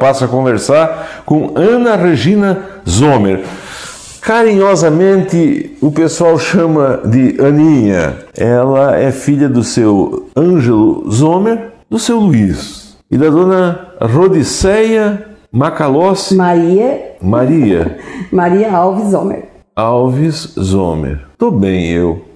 Passo a conversar com Ana Regina Zomer. Carinhosamente o pessoal chama de Aninha. Ela é filha do seu Ângelo Zomer, do seu Luiz e da dona Rodiceia Macalossi Maria. Maria. Maria Alves Zomer. Alves Zomer. Tô bem eu.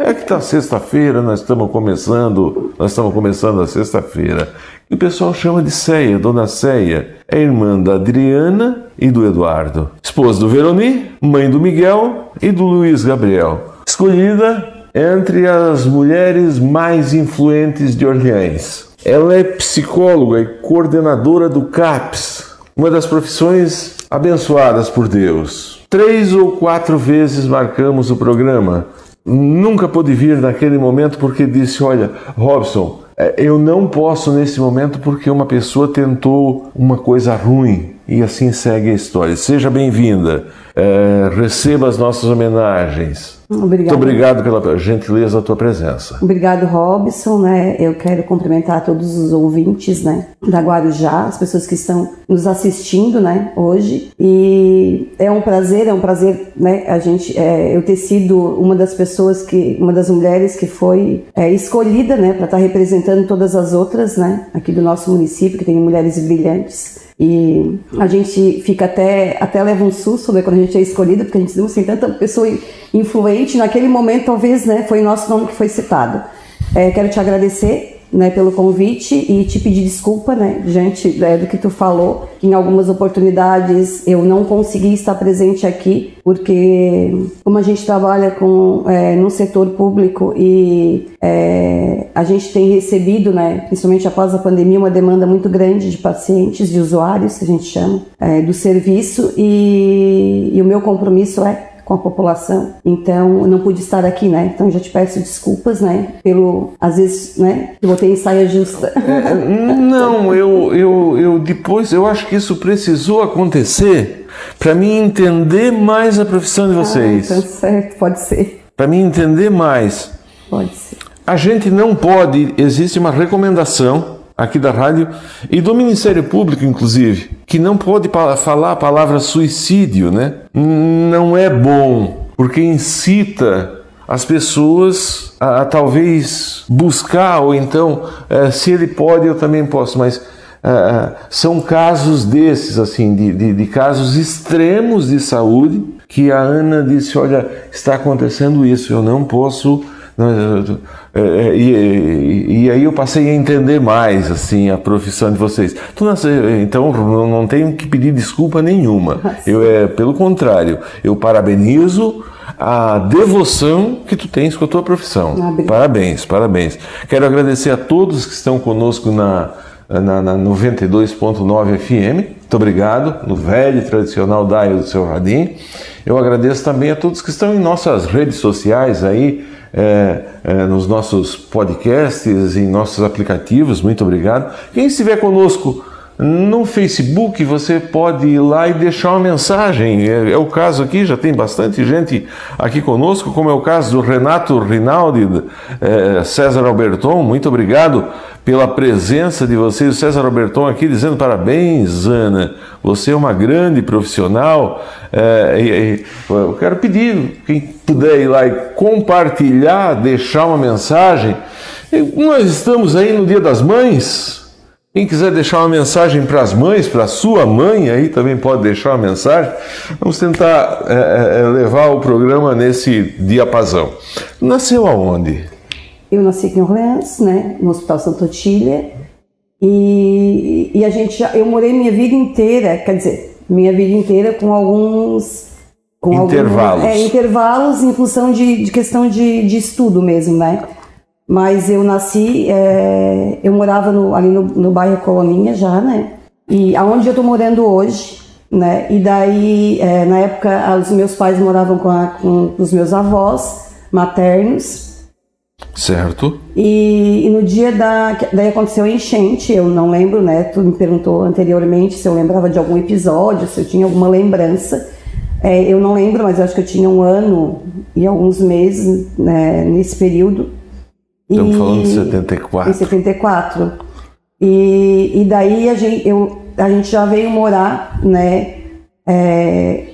É que tá sexta-feira, nós estamos começando, nós estamos começando a sexta-feira. E o pessoal chama de Ceia, Dona Ceia. É irmã da Adriana e do Eduardo. Esposa do Veroni, mãe do Miguel e do Luiz Gabriel. Escolhida entre as mulheres mais influentes de Orleans. Ela é psicóloga e coordenadora do CAPS, uma das profissões abençoadas por Deus. Três ou quatro vezes marcamos o programa nunca pôde vir naquele momento porque disse: Olha, Robson, é, eu não posso nesse momento porque uma pessoa tentou uma coisa ruim. E assim segue a história. Seja bem-vinda, é, receba as nossas homenagens. Obrigado. Muito obrigado pela gentileza da tua presença. Obrigado, Robson. Né? Eu quero cumprimentar todos os ouvintes né, da Guarujá, as pessoas que estão nos assistindo né, hoje. E é um prazer, é um prazer né, a gente, é, eu ter sido uma das pessoas que, uma das mulheres que foi é, escolhida né, para estar representando todas as outras né, aqui do nosso município, que tem mulheres brilhantes. E a gente fica até, até leva um susto né, quando a gente é escolhido, porque a gente não tem tanta pessoa influente. Naquele momento, talvez, né, foi o nosso nome que foi citado. É, quero te agradecer né, pelo convite e te pedir desculpa, né, diante né, do que tu falou, em algumas oportunidades eu não consegui estar presente aqui, porque como a gente trabalha com é, no setor público e é, a gente tem recebido, né, principalmente após a pandemia, uma demanda muito grande de pacientes, de usuários, que a gente chama, é, do serviço e, e o meu compromisso é com a população. Então, eu não pude estar aqui, né? Então, já te peço desculpas, né? Pelo, às vezes, né? Eu botei em saia justa. É, não, eu, eu, eu depois, eu acho que isso precisou acontecer para mim entender mais a profissão de vocês. Ah, então certo, pode ser. Para mim entender mais. Pode ser. A gente não pode, existe uma recomendação aqui da rádio e do Ministério Público, inclusive, que não pode falar a palavra suicídio, né? Não é bom, porque incita as pessoas a, a talvez buscar, ou então, é, se ele pode, eu também posso, mas é, são casos desses, assim, de, de, de, casos extremos de saúde, que a Ana disse: Olha, está acontecendo isso, eu não posso e, e, e, aí eu passei a entender mais assim a profissão de vocês. Então não tenho que pedir desculpa nenhuma. Eu é pelo contrário, eu parabenizo a devoção que tu tens com a tua profissão. Ah, parabéns, parabéns. Quero agradecer a todos que estão conosco na, na, na 92.9 FM. Muito obrigado, no velho e tradicional Daio do seu Jardim. Eu agradeço também a todos que estão em nossas redes sociais aí, é, é, nos nossos podcasts, em nossos aplicativos. Muito obrigado. Quem estiver conosco no Facebook, você pode ir lá e deixar uma mensagem. É, é, o caso aqui, já tem bastante gente aqui conosco, como é o caso do Renato Rinaldi, é, César Alberton. Muito obrigado pela presença de vocês. O César Alberton aqui dizendo parabéns, Ana. Você é uma grande profissional. É, e, e, eu quero pedir, quem puder ir lá e compartilhar, deixar uma mensagem. Nós estamos aí no Dia das Mães. Quem quiser deixar uma mensagem para as mães, para a sua mãe, aí também pode deixar uma mensagem. Vamos tentar é, levar o programa nesse diapasão. Nasceu aonde? Eu nasci aqui em Orleans, né, no Hospital Santa Otília, e, e a gente já, eu morei minha vida inteira, quer dizer, minha vida inteira com alguns com intervalos, alguns, é, intervalos em função de, de questão de, de estudo mesmo, né? Mas eu nasci, é, eu morava no, ali no, no bairro Coloninha já, né? E aonde eu tô morando hoje, né? E daí, é, na época, os meus pais moravam com, a, com os meus avós maternos, Certo. E, e, no dia da. Daí aconteceu a enchente, eu não lembro, né? Tu me perguntou anteriormente se eu lembrava de algum episódio, se eu tinha alguma lembrança. É, eu não lembro, mas eu acho que eu tinha um ano e alguns meses né, nesse período. Estamos e, falando de 74. Em 74. E, e daí a gente, eu, a gente já veio morar, né, é,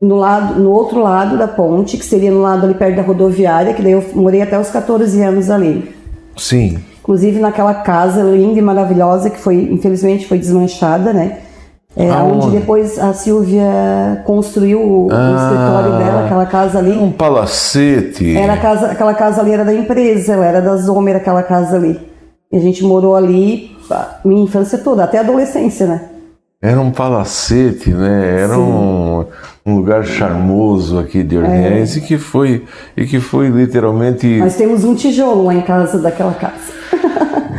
no, lado, no outro lado da ponte, que seria no lado ali perto da rodoviária, que daí eu morei até os 14 anos ali. Sim. Inclusive naquela casa linda e maravilhosa que foi, infelizmente, foi desmanchada, né? É, Aonde? onde depois a Silvia construiu o, Ah. escritório dela, aquela casa ali. Um palacete. Era casa, aquela casa ali era da empresa, ela era da Zomer, aquela casa ali. E a gente morou ali a minha infância toda, até a adolescência, né? Era um palacete, né? Era um, um lugar charmoso aqui de Orleans e que foi e que foi literalmente. Nós temos um tijolo lá em casa daquela casa.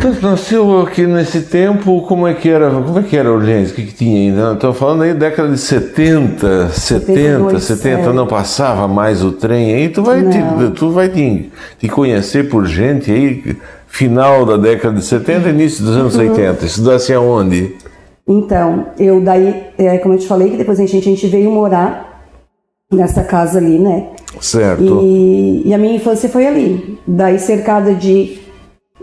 Tu nasceu aqui nesse tempo, como é que era? Como é que era Orleans? O que, que tinha ainda? Estou falando aí década de 70, 70, 72, 70, é. não passava mais o trem aí, tu vai, te, tu vai te, te conhecer por gente aí, final da década de 70, início dos Uhum. anos 80. Estudasse aonde? Então, eu daí, é, como eu te falei, que depois a gente, a gente veio morar nessa casa ali, né? Certo. E, e a minha infância foi ali. Daí cercada de,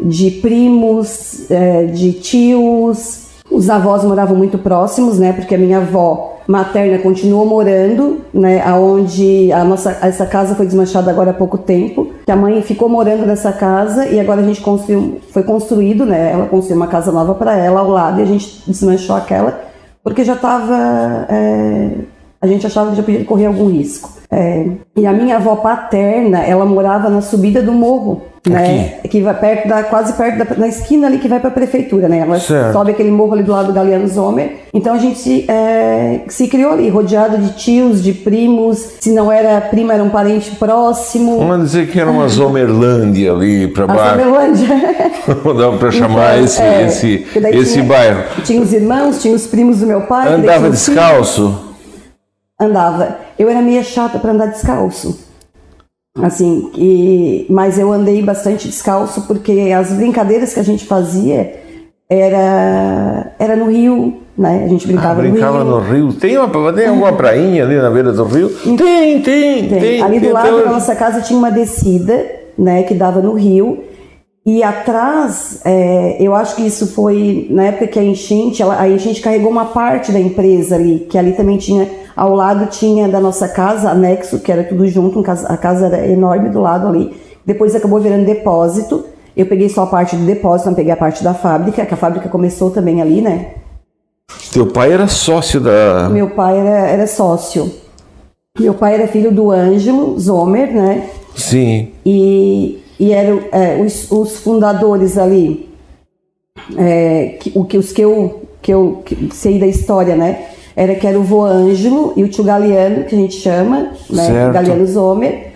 de primos, é, de tios. Os avós moravam muito próximos, né? Porque a minha avó materna continuou morando, né? Aonde a nossa essa casa foi desmanchada agora há pouco tempo. Que a mãe ficou morando nessa casa e agora a gente construiu, foi construído, né? Ela construiu uma casa nova para ela ao lado e a gente desmanchou aquela porque já estava a gente achava que já podia correr algum risco. É, e a minha avó paterna, ela morava na subida do morro, né? Que vai perto da, quase perto da na esquina ali que vai para a prefeitura, né? Ela Certo. sobe aquele morro ali do lado do Galeano Zomer. Então a gente se, é, se criou ali, rodeado de tios, de primos. Se não era prima, era um parente próximo. Vamos dizer que era uma Zomerlândia ali para baixo. Zomerlândia. Dá para chamar Então, esse, é, esse, esse tinha- bairro. Tinha os irmãos, tinha os primos do meu pai. Andava descalço? Andava. Eu era meio chata para andar descalço. Assim, e, mas eu andei bastante descalço porque as brincadeiras que a gente fazia era, era no rio, né? A gente brincava, Ah, brincava no no rio. rio. Tem, uma, tem alguma prainha ali na beira do rio? Tem, tem, tem. Tem. Ali do tem lado da nossa casa tinha uma descida, né, que dava no rio. E atrás, é, eu acho que isso foi na época que a enchente, ela, a enchente carregou uma parte da empresa ali, que ali também tinha, ao lado tinha da nossa casa, anexo, que era tudo junto, um casa- a casa era enorme do lado ali. Depois acabou virando depósito. Eu peguei só a parte do depósito, não peguei a parte da fábrica, que a fábrica começou também ali, né? Teu pai era sócio da. Meu pai era, era sócio. Meu pai era filho do Ângelo Zomer, né? Sim. e, e eram é, os, os fundadores ali, é, que, o que os que eu, que eu que sei da história, né? Era que era o vô Ângelo e o tio Galeano, que a gente chama, né? Certo. Galeano Zomer.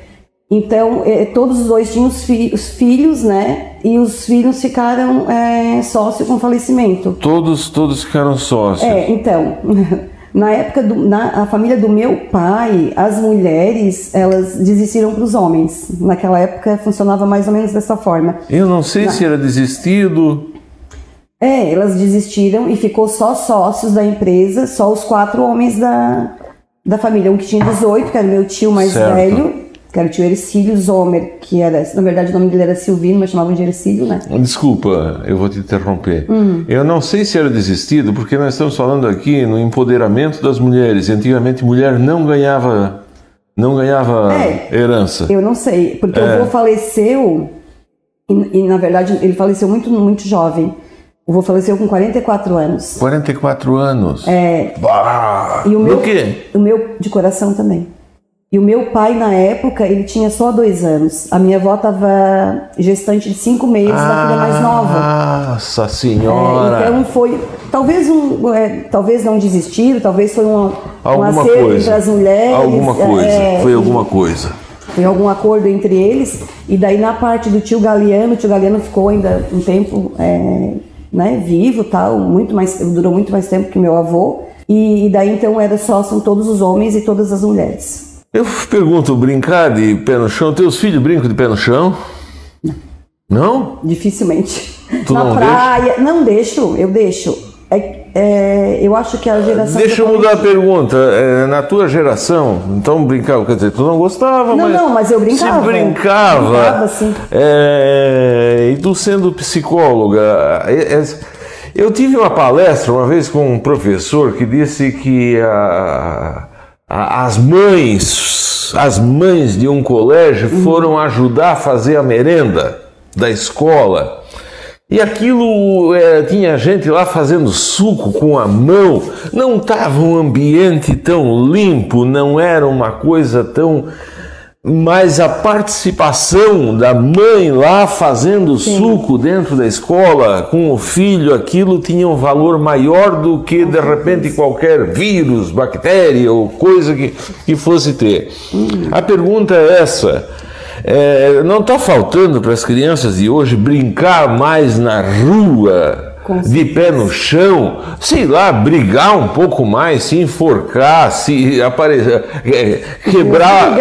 Então, é, todos os dois tinham os, fi- os filhos, né? E os filhos ficaram é, sócio com falecimento. Todos, todos ficaram sócios. É, então, na época do, na a família do meu pai, as mulheres, elas desistiram para os homens. Naquela época funcionava mais ou menos dessa forma. Eu não sei se era desistido. É, elas desistiram e ficou só sócios da empresa, só os quatro homens da, da família. Um que tinha 18, que era meu tio mais Certo. velho, que era o tio Ercílio Zomer, que era, na verdade o nome dele era Silvino, mas chamavam de Ercílio, né? Desculpa, eu vou te interromper. Hum. Eu não sei se era desistido, porque nós estamos falando aqui no empoderamento das mulheres. Antigamente, mulher não ganhava, não ganhava É. herança. Eu não sei, porque É. o vô faleceu, e, e, na verdade ele faleceu muito, muito jovem. O vô faleceu com 44 anos. 44 anos. É, Bah! e o meu, Do quê? o meu de coração também. E o meu pai, na época, ele tinha só dois anos. A minha avó estava gestante de cinco meses da filha mais nova. Nossa É, senhora! então foi, talvez um, é, talvez não desistiram, talvez foi um, um alguma acerto coisa. entre as mulheres. Alguma coisa. é, Foi alguma coisa. Foi algum acordo entre eles. E daí na parte do tio Galeano, o tio Galeano ficou ainda um tempo é, né, vivo tal, muito mais, durou muito mais tempo que meu avô. E, e daí então era só, são todos os homens e todas as mulheres. Eu pergunto, brincar de pé no chão, teus filhos brincam de pé no chão? Não? Dificilmente. Tu na não praia. Não deixo, eu deixo. É, é, eu acho que a geração. Deixa eu mudar a pergunta. É, na tua geração, então brincava, quer dizer, tu não gostava, Não, mas. não, mas eu brincava. Se brincava. Brincava, sim. É, e tu sendo psicóloga, é, é, Eu tive uma palestra uma vez com um professor que disse que a, as mães, as mães de um colégio foram ajudar a fazer a merenda da escola. E aquilo é, tinha gente lá fazendo suco com a mão, não estava um ambiente tão limpo, não era uma coisa tão mas a participação da mãe lá fazendo Sim. suco dentro da escola com o filho, aquilo tinha um valor maior do que de repente qualquer vírus, bactéria ou coisa que, que fosse ter. A pergunta é essa: é, não está faltando para as crianças de hoje brincar mais na rua? De pé no chão, sei lá, brigar um pouco mais, se enforcar, se aparecer, é, quebrar,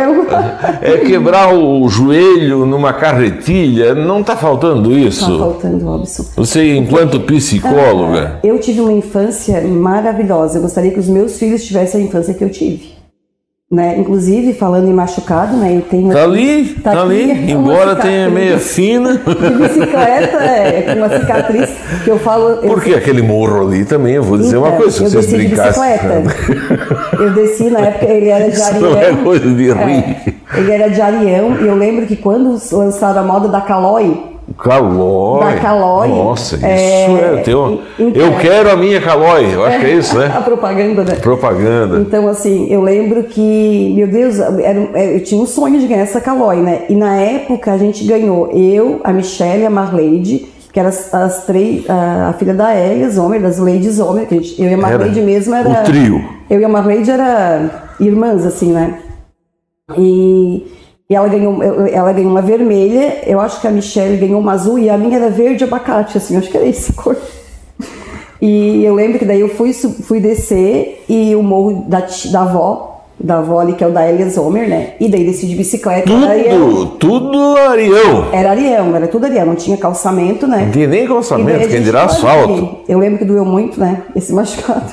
é, quebrar o joelho numa carretilha, não está faltando isso? Está faltando, Robson. Você, enquanto psicóloga. Ah, eu tive uma infância maravilhosa. Eu gostaria que os meus filhos tivessem a infância que eu tive. Né? Inclusive, falando em machucado, né? Eu tenho. Tá ali, tá, tá ali, embora tenha meia fina. De bicicleta, é, com uma cicatriz que eu falo. Porque eu... aquele morro ali também, eu vou dizer então, uma coisa, se eu vocês desci brincassem. De bicicleta. eu desci na época, ele era de Arião. Não é coisa de rir. É, ele era de Arião, e eu lembro que quando lançaram a moda da Calói, Calói. Da Calói. Nossa, isso é, é teu. Então, eu quero a minha Calói. Eu acho que é isso, né? a propaganda, né? Propaganda. Então, assim, eu lembro que, meu Deus, era, é, eu tinha um sonho de ganhar essa Calói, né? E na época a gente ganhou eu, a Michelle, a Marleide, que eram as, as três, a, a, filha da Elia Zomer, das Ladies Zomer, que a gente, eu e a Marleide mesmo era. O trio. Eu e a Marleide era irmãs, assim, né? E. E ela ganhou, ela ganhou uma vermelha, eu acho que a Michelle ganhou uma azul e a minha era verde abacate, assim, acho que era esse cor. E eu lembro que daí eu fui, fui descer e o morro da, da avó, da avó ali, que é o da Elia Zomer, né? E daí desci de bicicleta. Tudo, Arião. tudo Arião. Era Arião, era tudo Arião, não tinha calçamento, né? Não tinha nem calçamento, quem dirá asfalto. Eu lembro que doeu muito, né? Esse machucado.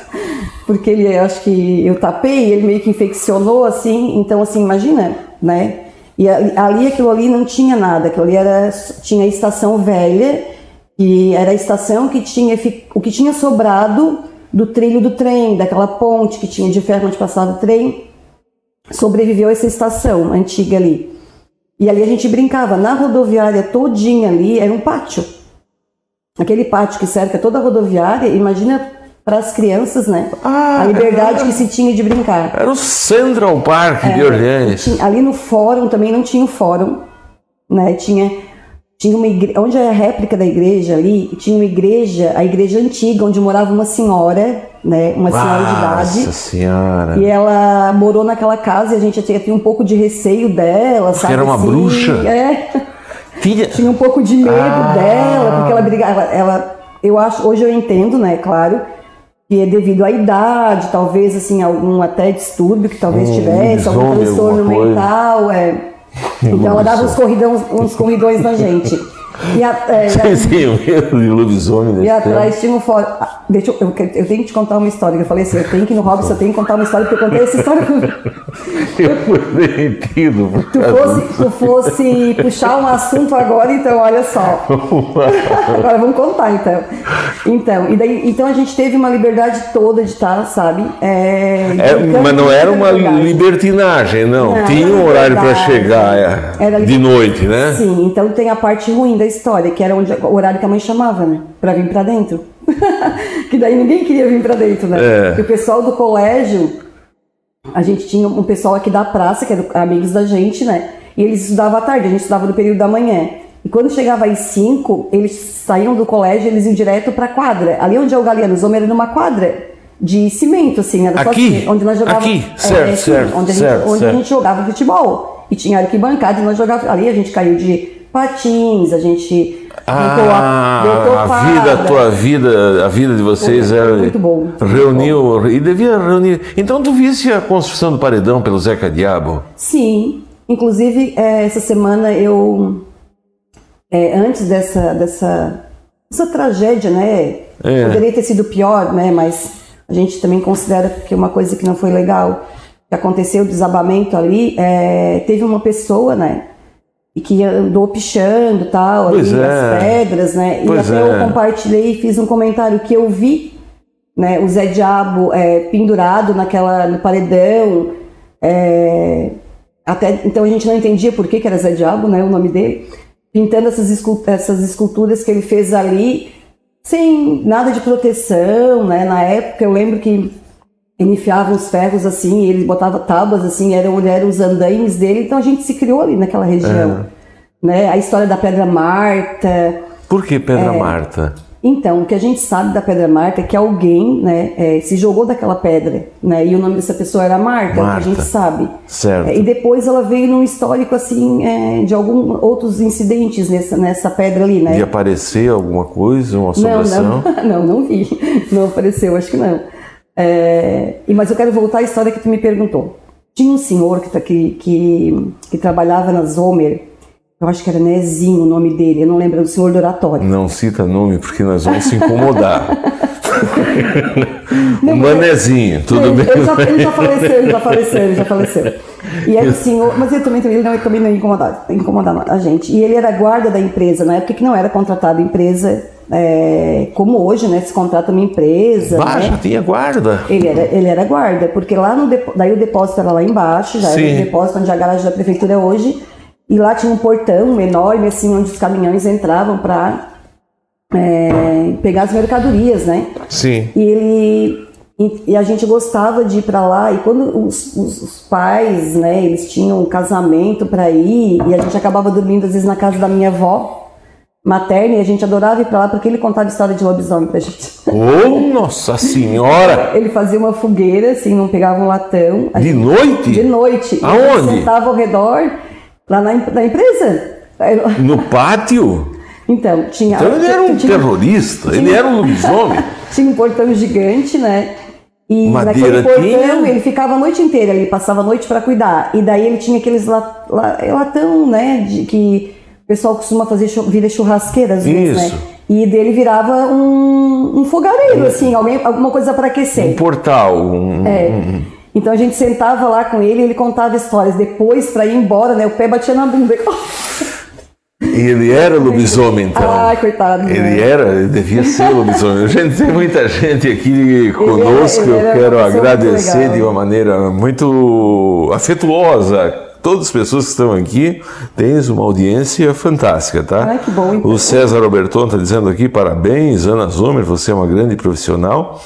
Porque ele, acho que eu tapei, ele meio que infeccionou, assim. Então, assim, imagina, né? E ali aquilo ali não tinha nada, aquilo ali era, tinha a estação velha, e era a estação que tinha o que tinha sobrado do trilho do trem, daquela ponte que tinha de ferro onde passava o trem, sobreviveu essa estação antiga ali. E ali a gente brincava, na rodoviária todinha ali era um pátio. Aquele pátio que cerca toda a rodoviária, imagina para as crianças, né? Ah, a liberdade era, que se tinha de brincar. Era o Central Park é, de Orleans. Tinha, ali no fórum também não tinha o fórum, né? Tinha tinha uma igreja, onde é a réplica da igreja ali, tinha uma igreja, a igreja antiga, onde morava uma senhora, né, uma senhora de idade. Nossa senhora. E ela morou naquela casa e a gente tinha, tinha um pouco de receio dela, porque sabe? era uma assim, bruxa. É. Tinha... tinha um pouco de medo ah. dela, porque ela brigava, ela, ela, eu acho, hoje eu entendo, né, claro, que é devido à idade, talvez assim algum até distúrbio que talvez hum, tivesse, algum transtorno mental, é. Então ela dava uns corridões, uns corridões na gente. E a, é, de lobisomem. E atrás tinha um fórum. Ah, deixa eu, eu, eu, tenho que te contar uma história. Eu falei assim: eu tenho que ir no Robson, eu tenho que contar uma história, porque eu contei essa história. eu fui demitido. Tu fosse, tu fosse puxar um assunto agora, então olha só. agora vamos contar então. Então, e daí, então a gente teve uma liberdade toda de estar, sabe? É, é, mas não era uma libertinagem, não. não Tinha um horário para chegar é, de noite, né? Sim, então tem a parte ruim da história, que era onde, o horário que a mãe chamava, né? Pra vir pra dentro. que daí ninguém queria vir pra dentro, né? É. Porque o pessoal do colégio, a gente tinha um pessoal aqui da praça, que eram amigos da gente, né? E eles estudavam à tarde, a gente estudava no período da manhã. E quando chegava às 5, eles saíam do colégio eles iam direto pra quadra. Ali onde é o Galeano Zoma era numa quadra de cimento, assim, era aqui, assim, onde nós jogávamos. Aqui, certo, é, assim, certo, onde, a gente, certo, onde certo. a gente jogava futebol. E tinha arquibancada e nós jogávamos. Ali a gente caiu de patins, a gente ah, a vida, a tua vida, a vida de vocês era muito bom. Reuniu e devia reunir. Então tu visse a construção do paredão pelo Zeca Diabo? Sim, inclusive é, essa semana eu é, antes dessa dessa essa tragédia, né? É. Poderia ter sido pior, né? Mas a gente também considera que uma coisa que não foi legal que aconteceu o desabamento ali, é, teve uma pessoa, né? E que andou pichando tal, Pois ali, é. as pedras, né? Pois e até é. eu compartilhei e fiz um comentário que eu vi, né? O Zé Diabo é, pendurado naquela no paredão. é, até então a gente não entendia por que, que era Zé Diabo, né? O nome dele, pintando essas, escul- essas esculturas que ele fez ali, sem nada de proteção, né? Na época eu lembro que enfiava uns ferros assim, e ele botava tábuas assim, eram, eram os andaimes dele, então a gente se criou ali naquela região. Né? A história da Pedra Marta. Por que É. Pedra Marta? Então, o que a gente sabe da Pedra Marta é que alguém né, é, se jogou daquela pedra, né? E o nome dessa pessoa era Marta, é o que a Marta. gente sabe. Certo. É, E depois ela veio num histórico assim é, de alguns outros incidentes nessa, nessa pedra ali, né? De aparecer alguma coisa, uma Não, assombração? não, não, não vi. Não apareceu, acho que não. É, e- mas eu quero voltar à história que tu me perguntou. Tinha um senhor que, que, que, que trabalhava na Zomer, eu acho que era Nezinho o nome dele, eu não lembro, o senhor do oratório. Não cita nome porque nós vamos se incomodar. o Manezinho, tudo ele, bem? ele já, ele já faleceu, ele já faleceu, ele já faleceu. E era o senhor, mas ele também, ele não, ele também não ia incomodar, incomodar a gente. E ele era guarda da empresa, na época que não era contratado empresa, é, como hoje, né? Se contrata uma empresa. Bah, né? já tinha guarda. Ele era, ele era guarda, porque lá no daí o depósito era lá embaixo, já Sim. era o depósito onde a garagem da prefeitura é hoje, e lá tinha um portão enorme, assim, onde os caminhões entravam para pegar as mercadorias, né? Sim. E ele e a gente gostava de ir para lá e quando os, os- os pais, né, eles tinham um casamento para ir e a gente acabava dormindo às vezes na casa da minha avó materna e a gente adorava ir para lá porque ele contava história de lobisomem pra gente. Ô, Nossa Senhora! Ele fazia uma fogueira, assim, não pegava um latão. De gente- noite? De noite. Aonde? gente sentava ao redor, lá na, na empresa. No pátio? Então, tinha. Então ele era um tinha, terrorista, ele era um lobisomem. tinha um portão gigante, né? E Madeira naquele portão tinha? ele ficava a noite inteira ali, passava a noite para cuidar. E daí ele tinha aqueles la- la- latão, né? De, que pessoal costuma fazer vira churrasqueira às vezes, Isso. né? E dele virava um, um fogareiro, assim, alguém, alguma coisa para aquecer. Um portal. um- É. Então a gente sentava lá com ele e ele contava histórias. Depois, para ir embora, né? O pé batia na bunda. E ele era lobisomem, então. Ai, coitado. Ele né? era, ele devia ser lobisomem. Gente, tem muita gente aqui conosco. ele Eu era quero uma pessoa muito agradecer de uma maneira muito afetuosa. Todas as pessoas que estão aqui, tens uma audiência fantástica, tá? Ai, que bom, então. O César Alberton está dizendo aqui, parabéns, Ana Zomer, você é uma grande profissional.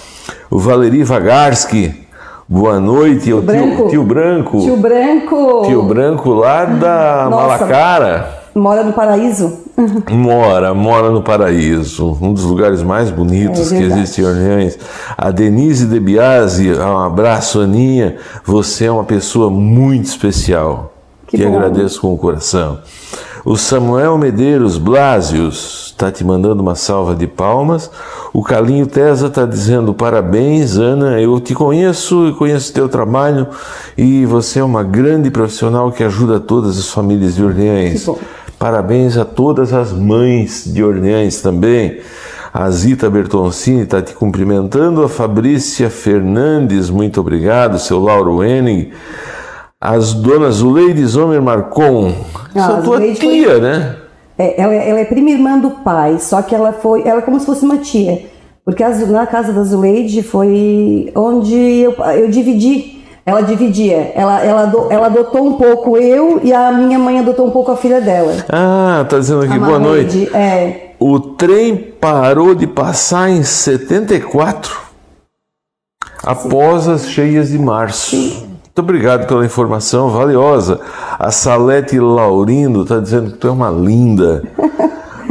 O Valeri Vagarski, boa noite. O tio Branco. tio Branco. Tio Branco. Tio Branco lá da Nossa. Malacara. Mora no paraíso. Mora, mora no paraíso, um dos lugares mais bonitos É que existe em Orleans. A Denise De Biasi, um abraço, Aninha. Você é uma pessoa muito especial. Que Que, agradeço com o coração. O Samuel Medeiros Blasius está te mandando uma salva de palmas. O Calinho Tesa está dizendo parabéns, Ana. Eu te conheço e conheço teu trabalho e você é uma grande profissional que ajuda todas as famílias de Orleans. Parabéns a todas as mães de Orleans também. A Zita Bertoncini está te cumprimentando. A Fabrícia Fernandes, muito obrigado. Seu Lauro Henning. As donas Zuleide Zomer Marcon. Ah, Essa a tua Zuleide foi- tia, né? É, ela, ela é prima irmã do pai, só que ela foi. Ela é como se fosse uma tia. Porque na casa da Zuleide foi onde eu, eu dividi. Ela dividia. Ela, ela, ela adotou um pouco eu e a minha mãe adotou um pouco a filha dela. Ah, tá dizendo aqui, boa noite. É. O trem parou de passar em 74, após as cheias de março. Muito obrigado pela informação valiosa. A Salete Laurindo está dizendo que tu é uma linda.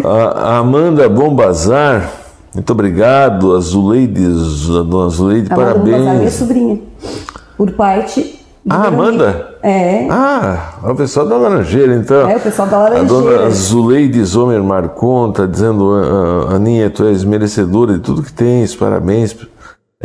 A Amanda Bombazar, muito obrigado. A Zuleide, a dona Zuleide, A Amanda minha parabéns. sobrinha. Por parte. Ah. Amanda? É. Ah, é o pessoal da Laranjeira, então. É, o pessoal da A Laranjeira. dona Zuleide Zomer Marcon está dizendo, "Ah, ah, Aninha, tu és merecedora de tudo que tens, parabéns.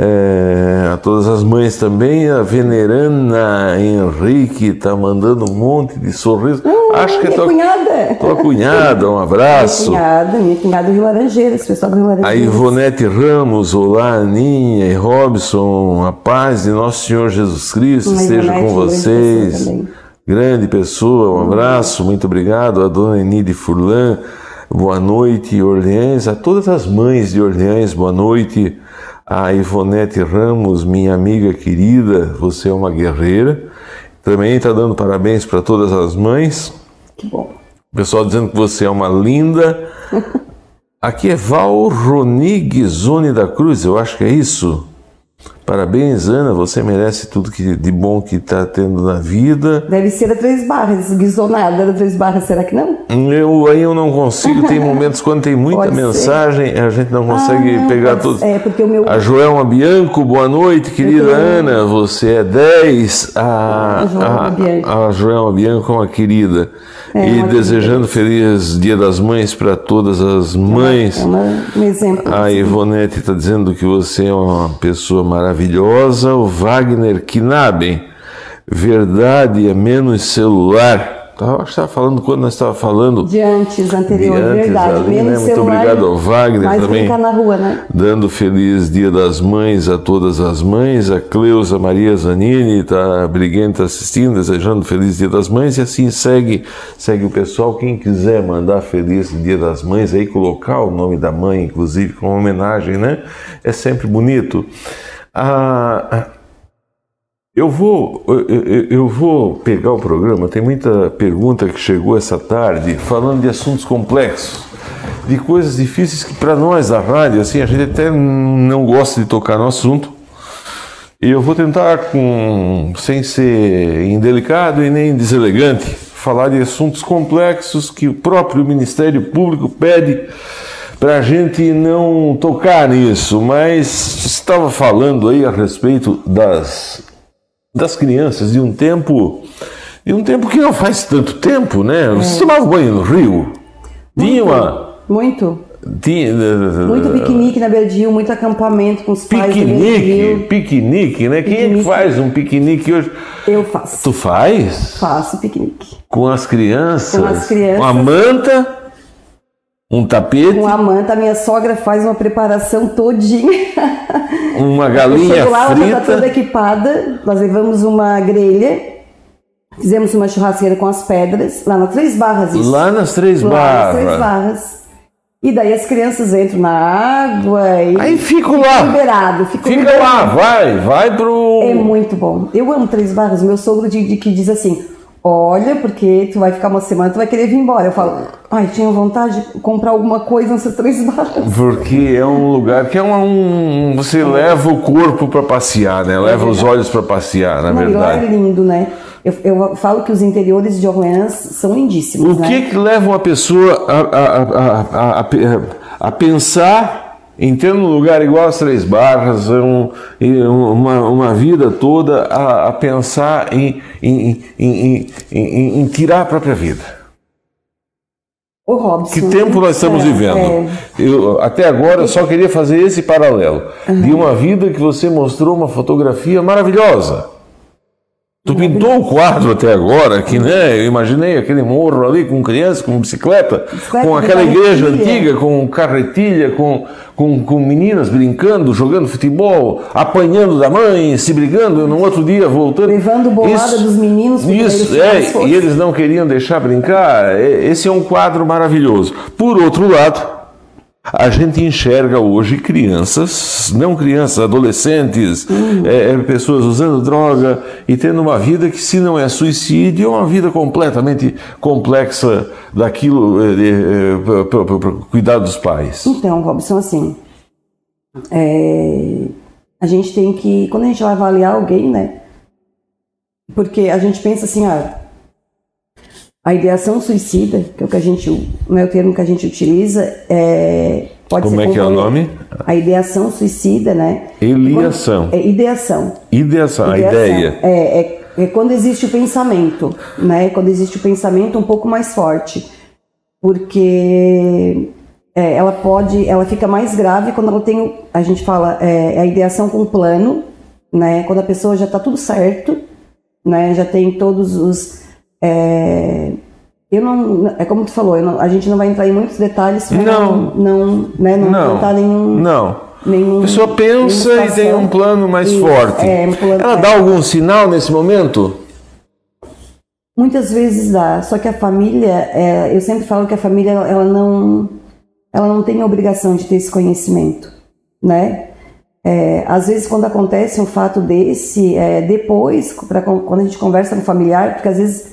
É, a todas as mães também, a Venerana Henrique está mandando um monte de sorriso. Acho que é minha tua, cunhada. tua cunhada, um abraço. Minha cunhada, minha cunhada do Rio Laranjeiras, pessoal do Rio A Laranjeiras. Ivonete Ramos, olá, Aninha e Robson, a paz de nosso Senhor Jesus Cristo Uma esteja Ivonete, com uma grande vocês. pessoa grande pessoa, um abraço, muito obrigado. A dona Enide Furlan, boa noite, Orleans. A todas as mães de Orleans, boa noite. A Ivonete Ramos, minha amiga querida, você é uma guerreira. Também está dando parabéns para todas as mães. Que bom. O pessoal dizendo que você é uma linda. Aqui é Val Ronig Zone da Cruz, eu acho que é isso. Parabéns, Ana, você merece tudo que, de bom que está tendo na vida. Deve ser a Três Barras, guisonada da Três Barras, será que não? Eu, aí eu não consigo, tem momentos quando tem muita Pode mensagem, a gente não consegue Ah, pegar tudo. É, porque o meu. A Joelma Bianco, boa noite, querida tenho- Ana, você é 10. A, A Joelma a, Bianco. a Joelma Bianco é uma querida. É, e uma desejando feliz Dia das Mães para todas as mães. É uma- um exemplo. A Ivonete está dizendo que você é uma pessoa maravilhosa. O Wagner Knaben, verdade é menos celular. Tá, Acho que estava falando quando nós estávamos falando. De antes, anterior, De antes verdade. ali, Menos né? Muito celular, obrigado ao Wagner também. na rua, né? Dando feliz Dia das Mães a todas as mães. A Cleusa Maria Zanini está briguendo, está assistindo, desejando feliz Dia das Mães. E assim segue, segue o pessoal. Quem quiser mandar feliz Dia das Mães, aí colocar o nome da mãe, inclusive, como homenagem, né? É sempre bonito. Ah, eu vou, eu, eu- eu vou pegar o programa. Tem muita pergunta que chegou essa tarde falando de assuntos complexos, de coisas difíceis que para nós da rádio, assim, a gente até não gosta de tocar no assunto. E eu vou tentar, com, sem ser indelicado e nem deselegante, falar de assuntos complexos que o próprio Ministério Público pede para a gente não tocar nisso. Mas estava falando aí a respeito das das crianças de um tempo de um tempo que não faz tanto tempo, né? Você tomava banho no rio? Tinha uma Muito. tinha, Muito piquenique na beira de rio, muito acampamento com os pais. beira de piquenique, piquenique, né? Quem é que Piquenique. faz um piquenique hoje? Eu faço. Tu faz? Faço piquenique. Com as crianças? Com as crianças. Uma manta? Um tapete? Com a manta, a minha sogra faz uma preparação todinha. Uma galinha chego lá, ela já tá toda frita? equipada. Nós levamos uma grelha, fizemos uma churrasqueira com as pedras, lá nas Três Barras isso. Lá nas Três Lá nas Três Barras. Barras. E daí as crianças entram na água e Aí fico lá. liberado. Fico Fica liberado. lá, vai, vai pro. É muito bom. Eu amo Três Barras. Meu sogro de, de- que diz assim: Olha, porque tu vai ficar uma semana, tu vai querer vir embora. Eu falo: Ai, tinha vontade de comprar alguma coisa nessas Três Barras. Porque é um lugar que é um. Você leva o corpo para passear, né? Leva os olhos para passear, na Não, e lá é verdade. lindo, né? Eu, eu falo que os interiores de Orleans são lindíssimos, O né? que que leva uma pessoa a, a, a, a pensar ter um lugar igual às Três Barras, um, e uma, uma vida toda a, a pensar em, em, em, em, tirar a própria vida? O Robson. Que tempo nós estamos é, vivendo? é. Eu, até agora eu só queria fazer esse paralelo de uma vida que você mostrou uma fotografia maravilhosa. Tu pintou o quadro até agora, que né, eu imaginei aquele morro ali com criança, com bicicleta, Bicicleta, com aquela igreja antiga, com carretilha, com, com, com meninas brincando, jogando futebol, apanhando da mãe, se brigando, no outro dia voltando. Levando bolada dos meninos Isso, é, e eles não queriam deixar brincar. É, Esse é um quadro maravilhoso. Por outro lado, a gente enxerga hoje crianças, não crianças, adolescentes, Uhum. é, é, pessoas usando droga e tendo uma vida que, se não é suicídio, é uma vida completamente complexa daquilo para cuidar dos pais. Então, Robson, assim, é, a gente tem que, quando a gente vai avaliar alguém, né? Porque a gente pensa assim, ah, a ideação suicida, que é o que a gente, não é o termo que a gente utiliza, é, pode Como ser é que é o nome? A ideação suicida, né? Eliação. É ideação. Ideação, a Ideação. ideia. É, é, é quando existe o pensamento, né? Quando existe o pensamento um pouco mais forte. Porque é, ela pode, ela fica mais grave quando ela tem, o- a gente fala, é, é a ideação com plano, né? Quando a pessoa já está tudo certo, né? Já tem todos os. É, eu não, é como tu falou, não- a gente não vai entrar em muitos detalhes para Não. não, né? Não, Não, contar nenhum, não. nenhum. A pessoa pensa e tem um plano mais forte. é, um plano- Ela é. dá algum sinal nesse momento? Muitas vezes dá, só que a família, é, eu sempre falo que a família ela não, ela não tem a obrigação de ter esse conhecimento, né? É, às vezes quando acontece um fato desse, é, depois, pra, quando a gente conversa com o familiar, porque às vezes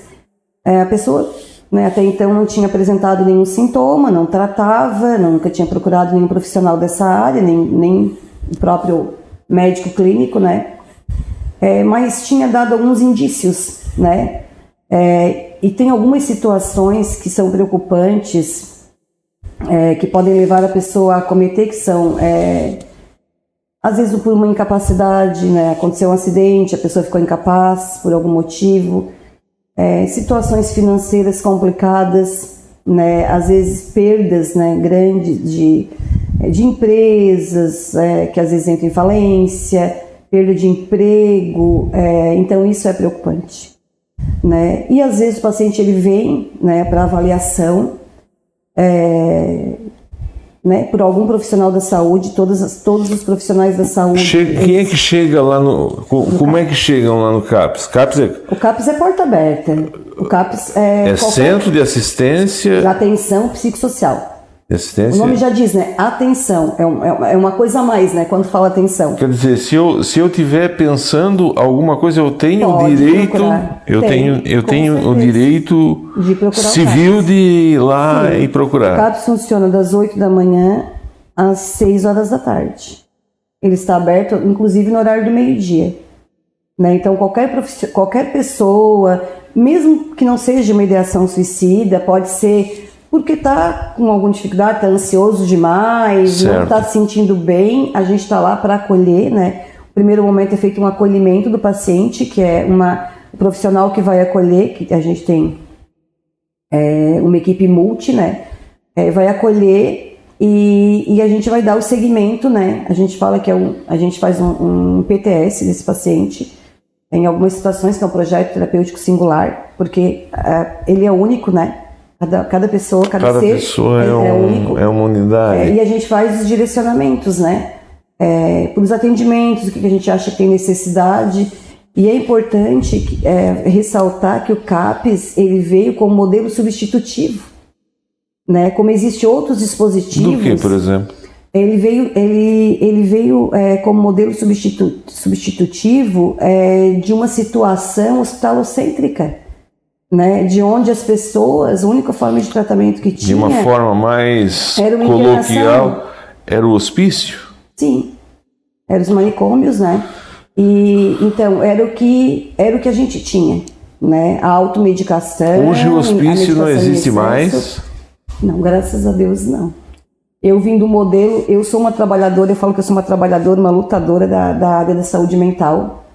é, a pessoa né, até então não tinha apresentado nenhum sintoma, não tratava, nunca tinha procurado nenhum profissional dessa área, nem, nem o próprio médico clínico, né? É, mas tinha dado alguns indícios, né? É, e tem algumas situações que são preocupantes, é, que podem levar a pessoa a cometer, que são, é, às vezes por uma incapacidade, né? aconteceu um acidente, a pessoa ficou incapaz por algum motivo, é, situações financeiras complicadas, né? às vezes perdas né? grandes de, de empresas, é, que às vezes entram em falência, perda de emprego, é, então isso é preocupante né? E às vezes o paciente ele vem, né, para avaliação, é, né, por algum profissional da saúde, todos, as, todos os profissionais da saúde. Chega, quem é que chega lá no. como é que chegam lá no CAPS? CAPS é... O CAPS é porta aberta. O CAPS é. É centro de assistência. De atenção psicossocial. Assistência. O nome já diz, né? Atenção. É, um, é, é uma coisa a mais, né? Quando fala atenção. Quer dizer, se eu se eu tiver pensando alguma coisa, eu tenho o direito, procurar. eu Tem, tenho eu tenho o direito de civil de ir lá Sim. e procurar. O CAPS funciona das 8 da manhã às 6 horas da tarde. Ele está aberto, inclusive no horário do meio-dia. Né? Então, qualquer, qualquer pessoa, mesmo que não seja uma ideação suicida, pode ser porque está com alguma dificuldade, está ansioso demais, certo. não está se sentindo bem, a gente está lá para acolher, né? O primeiro momento é feito um acolhimento do paciente, que é uma um profissional que vai acolher, que a gente tem é, uma equipe multi, né? É, vai acolher e, e, a gente vai dar o segmento, né? A gente fala que é um, a gente faz um, um PTS desse paciente em algumas situações que é um projeto terapêutico singular, porque uh, ele é único, né? Cada, cada pessoa, cada, cada ser pessoa é, é, um, único. É uma unidade. É, e a gente faz os direcionamentos, né? É, para os atendimentos, o que a gente acha que tem necessidade. E é importante é, ressaltar que o CAPES ele veio como modelo substitutivo. Né? Como existem outros dispositivos. Do que, por exemplo? Ele veio, ele, ele veio é, como modelo substitu, substitutivo é, de uma situação hospitalocêntrica né, de onde as pessoas, a única forma de tratamento que tinha. De uma forma mais era coloquial, era o hospício? Sim, eram os manicômios, né? E então era o que era o que a gente tinha, né? A automedicação. Hoje o hospício não existe mais. Não, graças a Deus não. Eu vim do modelo, eu sou uma trabalhadora, eu falo que eu sou uma trabalhadora, uma lutadora da, da área da saúde mental,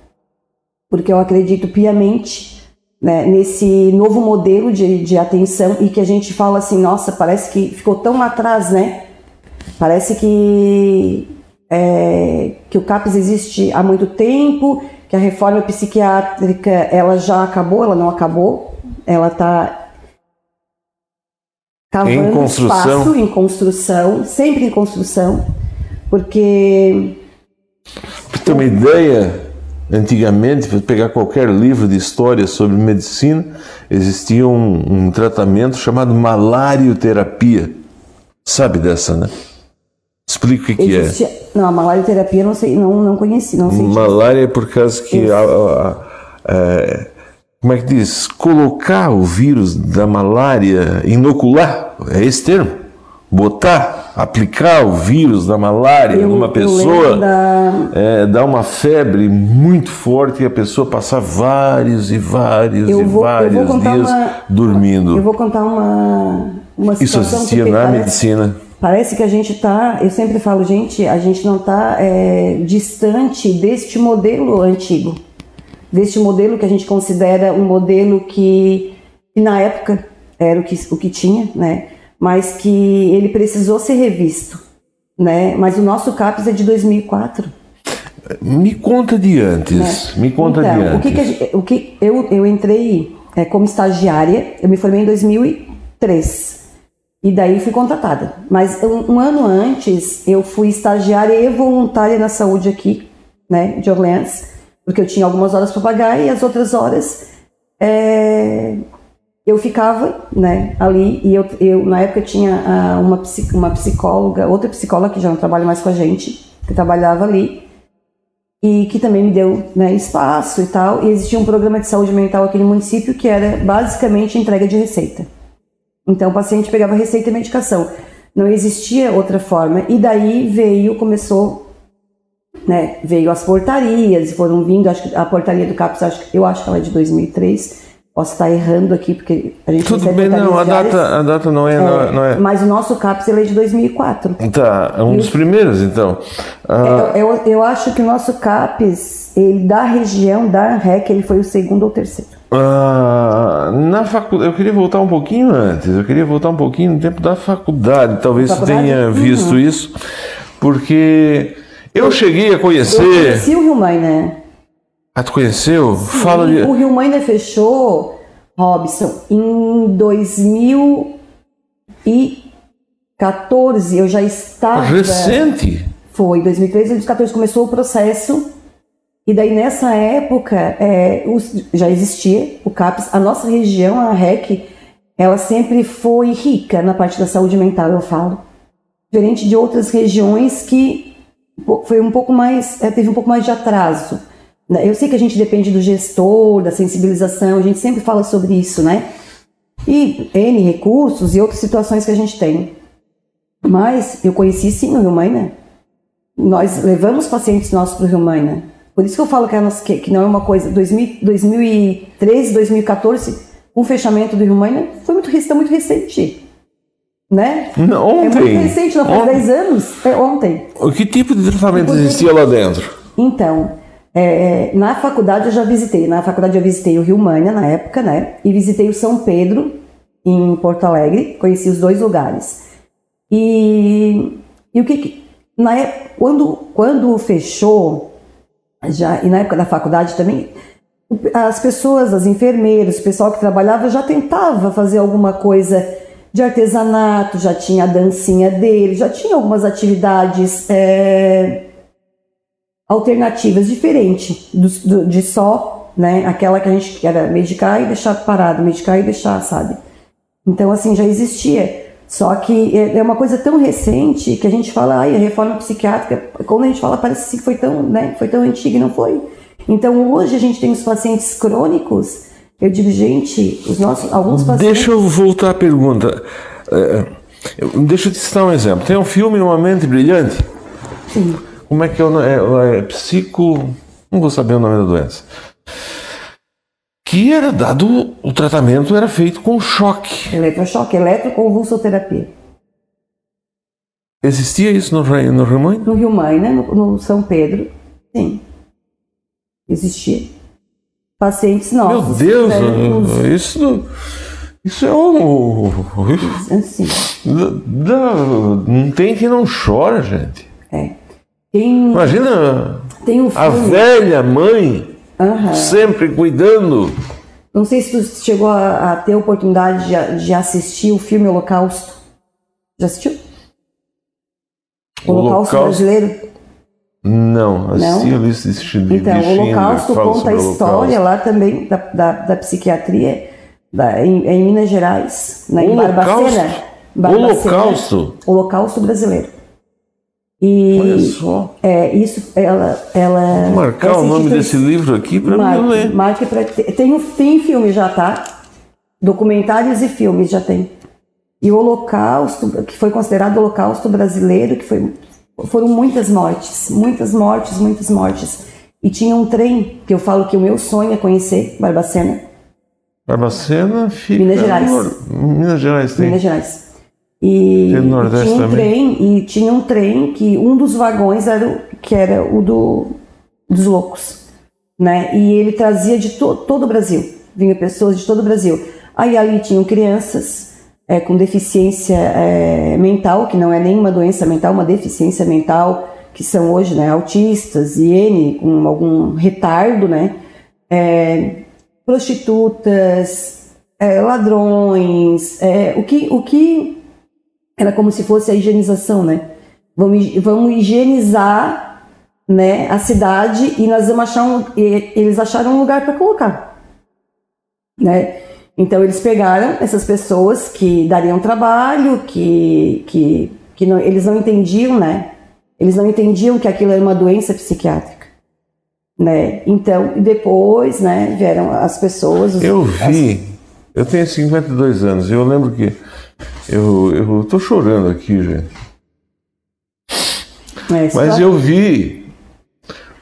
porque eu acredito piamente né, nesse novo modelo de, de atenção e que a gente fala assim, nossa, parece que ficou tão lá atrás, né? Parece que, é, que o CAPES existe há muito tempo, que a reforma psiquiátrica ela já acabou, ela não acabou, ela está cavando em construção. espaço em construção, sempre em construção, porque... Para ter uma ideia, Antigamente, para pegar qualquer livro de história sobre medicina, existia um, um tratamento chamado malarioterapia. Sabe dessa, né? Explica o que, que é. Não, a malarioterapia não sei, não, não conheci, não sei. Malária é por causa que a, a, a, é, como é que diz? Colocar o vírus da malária, inocular, é esse termo botar, aplicar o vírus da malária eu, numa pessoa, da... é, dá uma febre muito forte e a pessoa passar vários e vários eu e vou, vários dias uma, dormindo. Eu vou contar uma, uma situação Isso assistia na parece, medicina. Parece que a gente está, eu sempre falo, gente, a gente não está é, distante deste modelo antigo, deste modelo que a gente considera um modelo que, que na época era o que, o que tinha, né? Mas que ele precisou ser revisto, né? Mas o nosso CAPES é de 2004. Me conta de antes, né? me conta então, de antes. O que, que, gente, o que eu, eu entrei é, como estagiária, eu me formei em 2003 e daí fui contratada. Mas um, um ano antes eu fui estagiária e voluntária na saúde aqui, né, de Orleans, porque eu tinha algumas horas para pagar e as outras horas é, eu ficava né, ali e eu, eu na época tinha ah, uma, uma psicóloga, outra psicóloga que já não trabalha mais com a gente, que trabalhava ali e que também me deu né, espaço e tal. E existia um programa de saúde mental aqui no município que era basicamente entrega de receita. Então o paciente pegava receita e medicação. Não existia outra forma. E daí veio, começou, né, veio as portarias, foram vindo, acho que a portaria do CAPS, acho, eu acho que ela é de 2003, Posso estar errando aqui, porque a gente Tudo bem, não, a data, a data não é, é, não é. Mas o nosso CAPS ele é de 2004. Tá, é um e dos primeiros, então. Ah. Eu, eu, eu, acho que o nosso CAPS, ele, da região, da REC, ele foi o segundo ou terceiro. Ah, na faculdade, eu queria voltar um pouquinho antes, eu queria voltar um pouquinho no tempo da faculdade, talvez você tenha visto uhum. isso, porque eu cheguei a conhecer. Eu conheci o Rio Mãe, né? Ah, tu conheceu? Sim, Fala de... O Rio Mãe fechou, Robson, em 2014. Eu já estava. Recente? Foi, em 2013, 2014 começou o processo. E daí nessa época é, os, já existia o CAPS. A nossa região, a REC, ela sempre foi rica na parte da saúde mental, eu falo. Diferente de outras regiões que foi um pouco mais, é, teve um pouco mais de atraso. Né? Eu sei que a gente depende do gestor, da sensibilização, a gente sempre fala sobre isso, né? E N recursos e outras situações que a gente tem. Mas eu conheci sim o Rio né? Nós levamos pacientes nossos para o né? Por isso que eu falo que, é nossa, que, que não é uma coisa. 2000, 2013, 2014, o fechamento do Rio né? foi muito, está muito recente. Né? Ontem. É muito recente, não faz 10 anos. É ontem. Que tipo de tratamento existia lá dentro? Então, é, na faculdade eu já visitei. Na faculdade eu visitei o Rio Mânia na época, né? E visitei o São Pedro em Porto Alegre. Conheci os dois lugares. E, e o que, na quando quando fechou já e na época da faculdade também as pessoas, as enfermeiras, o pessoal que trabalhava já tentava fazer alguma coisa de artesanato, já tinha a dancinha dele, já tinha algumas atividades é, alternativas diferentes do, do, de só, né, aquela que a gente quer medicar e deixar parado, medicar e deixar, sabe? Então, assim, já existia. Só que é, é uma coisa tão recente que a gente fala, ai, a reforma psiquiátrica, quando a gente fala, parece que foi tão, né, foi tão antiga e não foi. Então, hoje a gente tem os pacientes crônicos, eu digo, gente, os nossos, alguns pacientes... Deixa eu voltar à pergunta. É, deixa eu te citar um exemplo. Tem um filme, Uma Mente Brilhante? Sim como é que é o é, é psico. Não vou saber o nome da doença. Que era dado. O tratamento era feito com choque. Eletrochoque, eletroconvulsoterapia. Existia isso no, no Rio Mãe? No Rio Mãe, né? No, no São Pedro, sim. Existia. Pacientes nossos. Meu Deus, isso. Isso é um. Assim. Não tem quem não chora, gente. É. Tem, Imagina tem um a velha mãe uhum. sempre cuidando. Não sei se tu chegou a, a ter a oportunidade de, de, assistir o filme Holocausto. Já assistiu? O Holocausto, Holocausto brasileiro? Não, assisti a lista de Então, o Holocausto conta a história lá também da, da, da psiquiatria da, em, em, Minas Gerais, na, em Barbacena. Barbacena. Holocausto? Holocausto brasileiro. E Olha só. É, isso, ela. ela Vou marcar o nome desse livro aqui para mim ler. Marque pra, tem, tem filme já, tá? Documentários e filmes já tem. E o Holocausto, que foi considerado Holocausto brasileiro, que foi, foram muitas mortes, muitas mortes, muitas mortes. E tinha um trem, que eu falo que o meu sonho é conhecer, Barbacena. Barbacena fica. Minas Gerais. Minas Gerais tem. Minas Gerais. E, e tinha um também. trem e tinha um trem que um dos vagões era o, que era o do, dos loucos, né? E ele trazia de to, todo o Brasil, vinha pessoas de todo o Brasil. Aí ali tinham crianças é, com deficiência é, mental, que não é nenhuma doença mental, uma deficiência mental, que são hoje né, autistas e N com algum retardo, né? É, prostitutas, é, ladrões, é, o que o que era como se fosse a higienização, né? Vamos, vamos higienizar né, a cidade e nós vamos achar um, eles acharam um lugar para colocar. né? Então eles pegaram essas pessoas que dariam trabalho, que, que, que não, eles não entendiam, né? Eles não entendiam que aquilo era uma doença psiquiátrica, né? Então depois, né? Vieram as pessoas. Os, eu vi. Eu tenho 52 anos. Eu lembro que eu eu tô chorando aqui, gente. É, Mas eu vi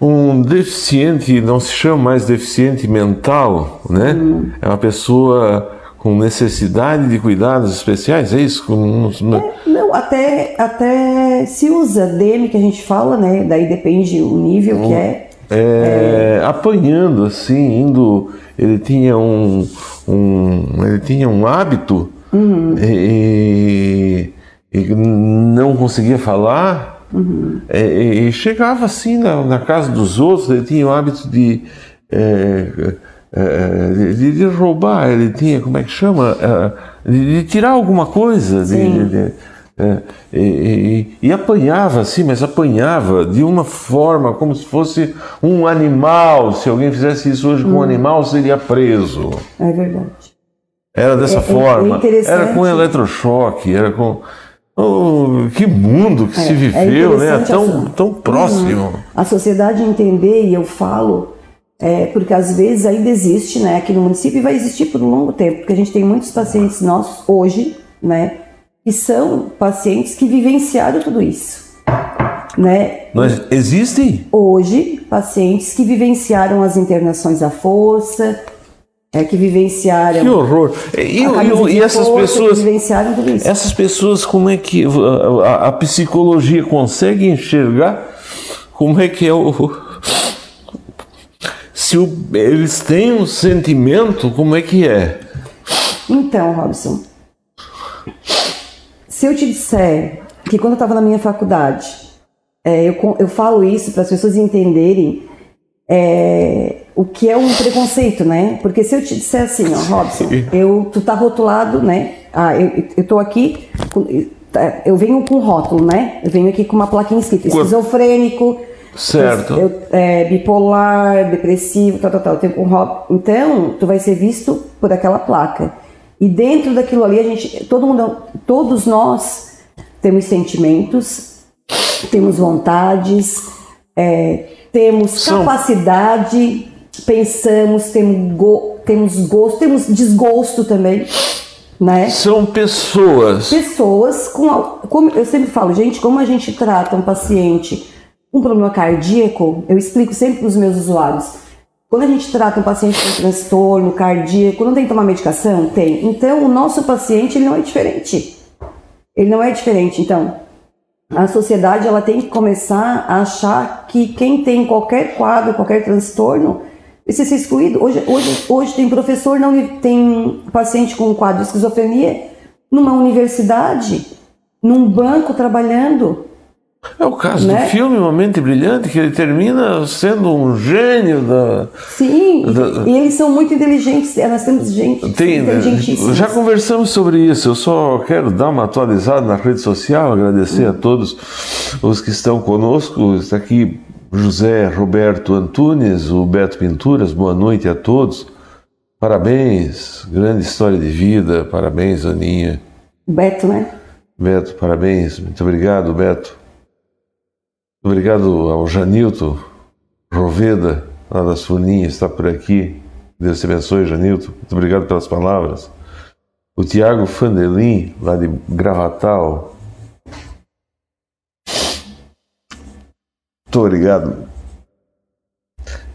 um deficiente, não se chama mais deficiente mental, né? Hum. É uma pessoa com necessidade de cuidados especiais, é isso? É, não, até, até se usa DM que a gente fala, né? Daí depende o nível um, que é. É. Apanhando assim, indo. Ele tinha um, um ele tinha um hábito uhum. e, e não conseguia falar Uhum. É, e, chegava assim na, na, casa dos outros, ele tinha o hábito de, é, é, de, de, roubar, ele tinha, como é que chama? É, de, de tirar alguma coisa. De, é, e, e, e, apanhava assim, mas apanhava de uma forma como se fosse um animal. Se alguém fizesse isso hoje com um uhum. animal, seria preso. É verdade. Era dessa é, forma. era com eletrochoque, era com. Oh, que mundo que é, se é viveu, é né? Tão, tão próximo. Uhum. A sociedade entender, e eu falo, é, porque às vezes ainda existe, né, aqui no município e vai existir por um longo tempo, porque a gente tem muitos pacientes nossos hoje, né, que são pacientes que vivenciaram tudo isso. Né? Mas existem? Hoje, pacientes que vivenciaram as internações à força, é que vivenciaram. Que horror! E, e, e essas pessoas. vivenciaram tudo isso. Essas pessoas, como é que a, a, psicologia consegue enxergar como é que é o. Se o, eles têm um sentimento, como é que é? Então, Robson, se eu te disser que quando eu estava na minha faculdade, é, eu, eu falo isso para as pessoas entenderem é, o que é um preconceito, né? Porque se eu te disser assim, ó, Robson, eu, tu tá rotulado, né? Ah, eu, eu tô aqui, tá, eu venho com rótulo, né? Eu venho aqui com uma plaquinha escrita, esquizofrênico, certo. Eu, é, bipolar, depressivo, tal, tal, tal. Tenho um rótulo. Então, tu vai ser visto por aquela placa. E dentro daquilo ali, a gente, todo mundo, todos nós temos sentimentos, temos vontades, é, temos capacidade pensamos, temos, go, temos gosto, temos desgosto também. Né? São pessoas. Pessoas com. Como eu sempre falo, gente, como a gente trata um paciente com um problema cardíaco, eu explico sempre para os meus usuários. Quando a gente trata um paciente com transtorno cardíaco, não tem que tomar medicação? Tem. Então, o nosso paciente ele não é diferente. Ele não é diferente. Então, a sociedade ela tem que começar a achar que quem tem qualquer quadro, qualquer transtorno, precisa ser excluído. Hoje, hoje, hoje tem professor, não tem paciente com quadro de esquizofrenia numa universidade, num banco trabalhando. É o caso né? do filme Uma Mente Brilhante, que ele termina sendo um gênio da. Sim, da... e eles são muito inteligentes, nós temos gente Tem, Já conversamos sobre isso, eu só quero dar uma atualizada na rede social, agradecer hum. a todos os que estão conosco. Está aqui José Roberto Antunes, o Beto Pinturas, boa noite a todos. Parabéns, grande história de vida, parabéns, Aninha. Beto, né? Beto, parabéns, muito obrigado, Beto. Obrigado ao Janilton Roveda, lá das Funinhas, está por aqui. Deus te abençoe, Janilton. Muito obrigado pelas palavras. O Tiago Fandelin, lá de Gravatal, Muito obrigado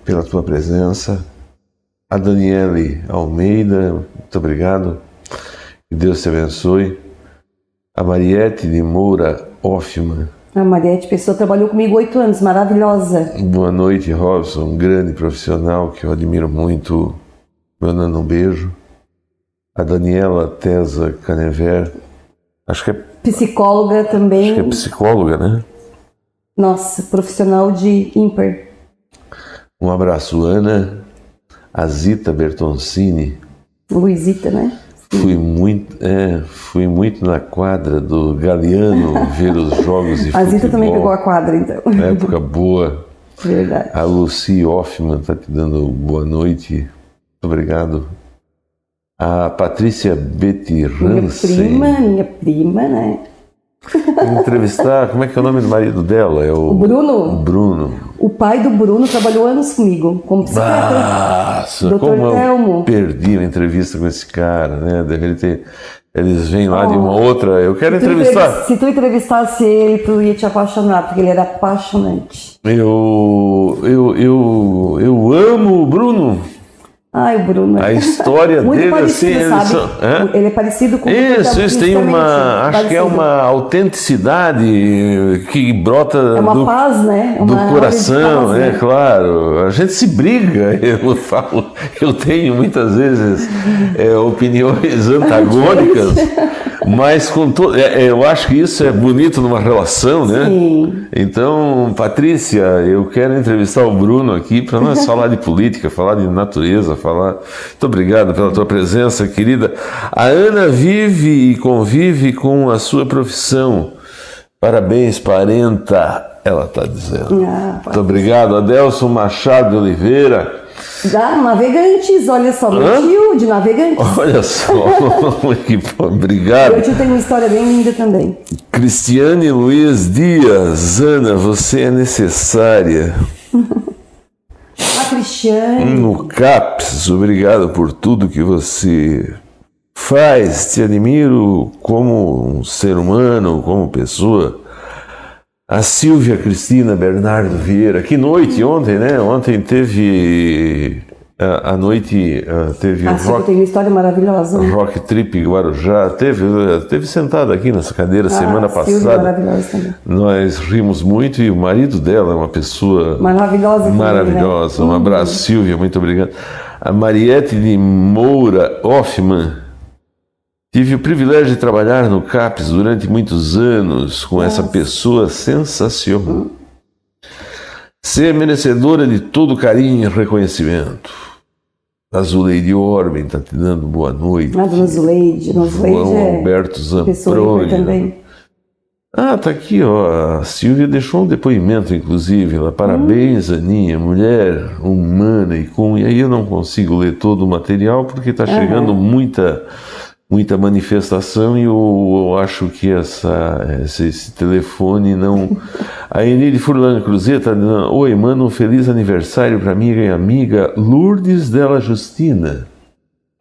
pela tua presença. A Daniele Almeida, muito obrigado. Que Deus te abençoe. A Mariette de Moura Hoffman. A Mariette Pessoa trabalhou comigo oito anos, maravilhosa. Boa noite, Robson, um grande profissional que eu admiro muito. Mandando um beijo. A Daniela Tesa Canever, acho que é. Psicóloga também. Acho que é psicóloga, né? Nossa, profissional de ímpar. Um abraço, Ana. A Zita Bertoncini. Luizita, né? Fui muito, é, fui muito na quadra do Galeano ver os jogos de a futebol. A Zita também pegou a quadra, então. Época boa. Verdade. A Lucy Hoffman está te dando boa noite. Muito obrigado. A Patrícia Betty Minha prima, minha prima, né? Entrevistar, como é que é o nome do marido dela? É o, O Bruno? o Bruno. O pai do Bruno trabalhou anos comigo, como psiquiatra. Nossa, Dr. como eu Telmo. perdi uma entrevista com esse cara, né? Deve ter, eles vêm lá de uma outra. Eu quero Se entrevistar. entrevis- Se tu entrevistasse ele, tu ia te apaixonar, porque ele era apaixonante. Eu, eu, eu, eu amo o Bruno. Ai, Bruno. A história Muito dele, parecido, assim, sabe? são- Hã? Ele é parecido com o Isso, isso tem uma. Acho que é uma autenticidade que brota É uma do, paz, né? É do uma de coração, paz, é né? claro. A gente se briga, eu falo, eu tenho muitas vezes é, opiniões antagônicas, mas com to, é, é, eu acho que isso é bonito numa relação, né? Sim. Então, Patrícia, eu quero entrevistar o Bruno aqui para nós falar de política, falar de natureza, falar. Muito obrigado pela tua presença, querida. A Ana vive e convive com a sua profissão. Parabéns, parenta, ela está dizendo. Ah, Muito obrigado, Adelson Machado de Oliveira. Da Navegantes, olha só, meu Hã? tio de Navegantes. Olha só, que obrigado. Meu tio tem uma história bem linda também. Cristiane Luiz Dias, Ana, você é necessária. A Cristiane. No CAPS, obrigado por tudo que você faz. Te admiro como um ser humano, como pessoa. A Silvia Cristina Bernardo Vieira, que noite ontem, né? Ontem teve a, a noite, ah, teve A o Silvia rock, tem uma história maravilhosa. rock Trip Guarujá, teve, teve sentada aqui nessa cadeira semana a Silvia é passada. também. Nós rimos muito e o marido dela é uma pessoa Maravilhosa também, Maravilhosa. né? Um abraço, Silvia, muito obrigado. A Mariette de Moura Hoffman. Tive o privilégio de trabalhar no CAPES durante muitos anos com essa pessoa sensacional. Ser merecedora de todo carinho e reconhecimento. A Zuleide Orben está te dando boa noite. A dona Zuleide. Dona Zuleide João é Alberto Zamproni. também. Ah, tá aqui, ó. A Silvia deixou um depoimento, inclusive. Ela, parabéns, Aninha, mulher humana e com. E aí eu não consigo ler todo o material porque está chegando muita, muita manifestação e eu, eu acho que essa, esse, esse telefone não. A Enide Furlan Cruzeta Oi, manda um feliz aniversário para minha e amiga Lourdes Della Justina.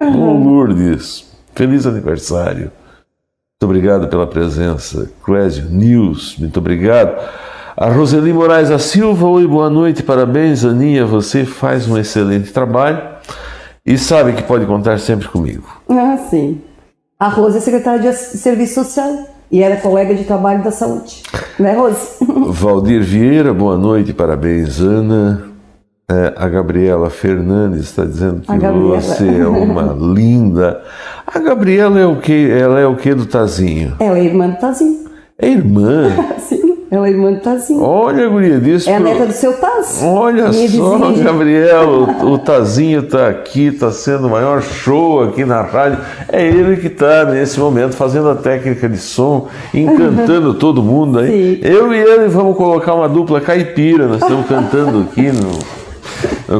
Ô, Lourdes, feliz aniversário. Muito obrigado pela presença. Cresio News, muito obrigado. A Roseli Moraes da Silva, oi, boa noite, parabéns, Aninha, você faz um excelente trabalho e sabe que pode contar sempre comigo. Ah, sim. A Rose é secretária de Serviço Social e era colega de trabalho da saúde. Né, Rose? Valdir Vieira, boa noite, parabéns, Ana. É, a Gabriela Fernandes está dizendo que você é uma linda. A Gabriela é o que? Ela é o que do Tazinho? Ela é irmã do Tazinho. É irmã. Sim, ela é irmã do Tazinho. Olha, guria, disse É a pro- neta do seu Taz. Olha só, vizinha Gabriel, o, o Tazinho está aqui, está sendo o maior show aqui na rádio. É ele que está nesse momento fazendo a técnica de som, encantando todo mundo aí. Sim. Eu e ele vamos colocar uma dupla caipira, nós estamos cantando aqui no.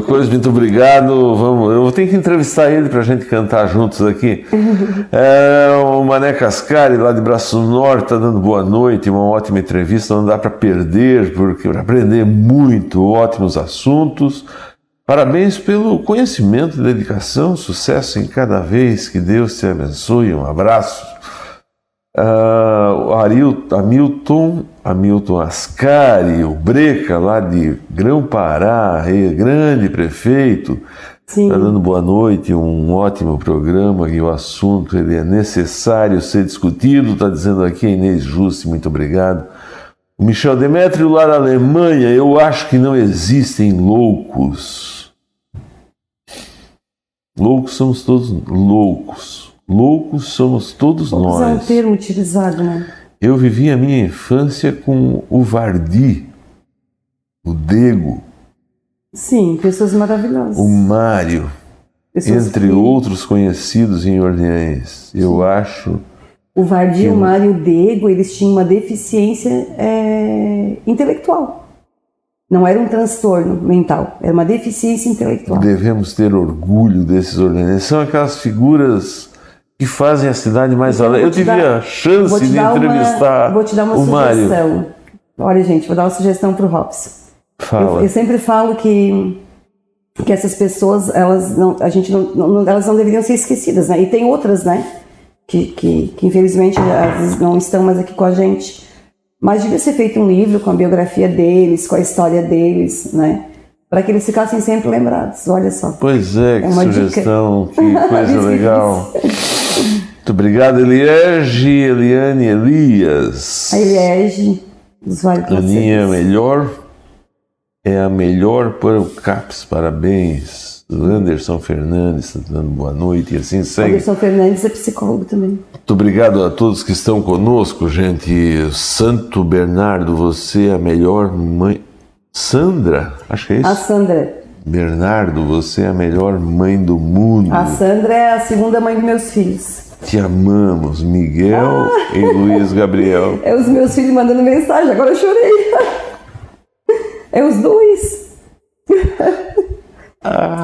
Coisa, muito obrigado. Vamos, eu tenho que entrevistar ele para a gente cantar juntos aqui. É, o Mané Cascari, lá de Braço Norte, está dando boa noite, uma ótima entrevista, não dá para perder, porque para aprender muito, ótimos assuntos. Parabéns pelo conhecimento dedicação, sucesso em cada vez, que Deus te abençoe. Um abraço. Ah, o Aril- Hamilton, Hamilton Ascari, o Breca, lá de Grão-Pará, grande prefeito, está dando boa noite, um ótimo programa e o assunto ele é necessário ser discutido, está dizendo aqui a Inês Juste, muito obrigado. O Michel Demetrio, lá da Alemanha, eu acho que não existem loucos. Loucos somos todos loucos. Loucos somos todos Vamos usar um nós. termo utilizado, né? Eu vivi a minha infância com o Vardi, o Dego, Sim, pessoas maravilhosas. o Mário, Pessoas entre que- outros conhecidos em Orleans. Eu acho. O Vardi, o Mário e o Dego, eles tinham uma deficiência é, intelectual. Não era um transtorno mental, era uma deficiência intelectual. Devemos ter orgulho desses organismos. São aquelas figuras que fazem a cidade mais Então, alegre. Eu tive dar- a chance de uma- entrevistar vou te dar uma o Mário. sugestão. Olha, gente, vou dar uma sugestão para o Robson. Eu, Fala. eu sempre falo que que essas pessoas elas não a gente não, não- elas não deveriam ser esquecidas, né? E tem outras, né? Que, que, que infelizmente às vezes não estão mais aqui com a gente. Mas devia ser feito um livro com a biografia deles, com a história deles, né? Para que eles ficassem sempre lembrados. Olha só. Pois é, que É dica. sugestão, que coisa legal. Muito obrigado, Eliege, Eliane, Elias. A Eliege, Vale Aninha é a melhor, é a melhor para o CAPS, parabéns. O Anderson Fernandes está dando boa noite e assim segue. Anderson Fernandes é psicólogo também. Muito obrigado a todos que estão conosco, gente. Santo Bernardo, você é a melhor mãe. Sandra, acho que é isso. A Sandra. Bernardo, você é a melhor mãe do mundo. A Sandra é a segunda mãe dos meus filhos. Te amamos, Miguel Ah. e Luiz Gabriel. É os meus filhos mandando mensagem, agora eu chorei. É os dois.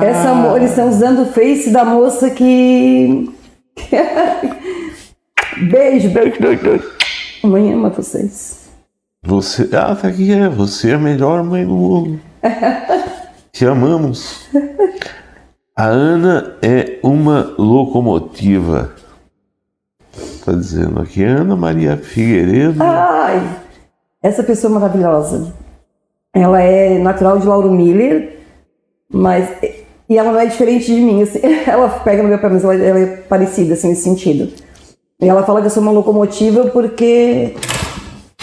Essa, mo- eles estão usando o face da moça que. Beijo, beijo, beijo, beijo. Mãe ama vocês. Você, ah, tá aqui, é. Você é a melhor mãe do mundo. Te amamos. A Ana é uma locomotiva. Tá dizendo aqui, Ana Maria Figueiredo. Ai, essa pessoa maravilhosa. Ela é natural de Lauro Miller, mas. E ela não é diferente de mim. assim. ela pega no meu pé, mas ela, ela é parecida, assim, nesse sentido. E ela fala que eu sou uma locomotiva porque.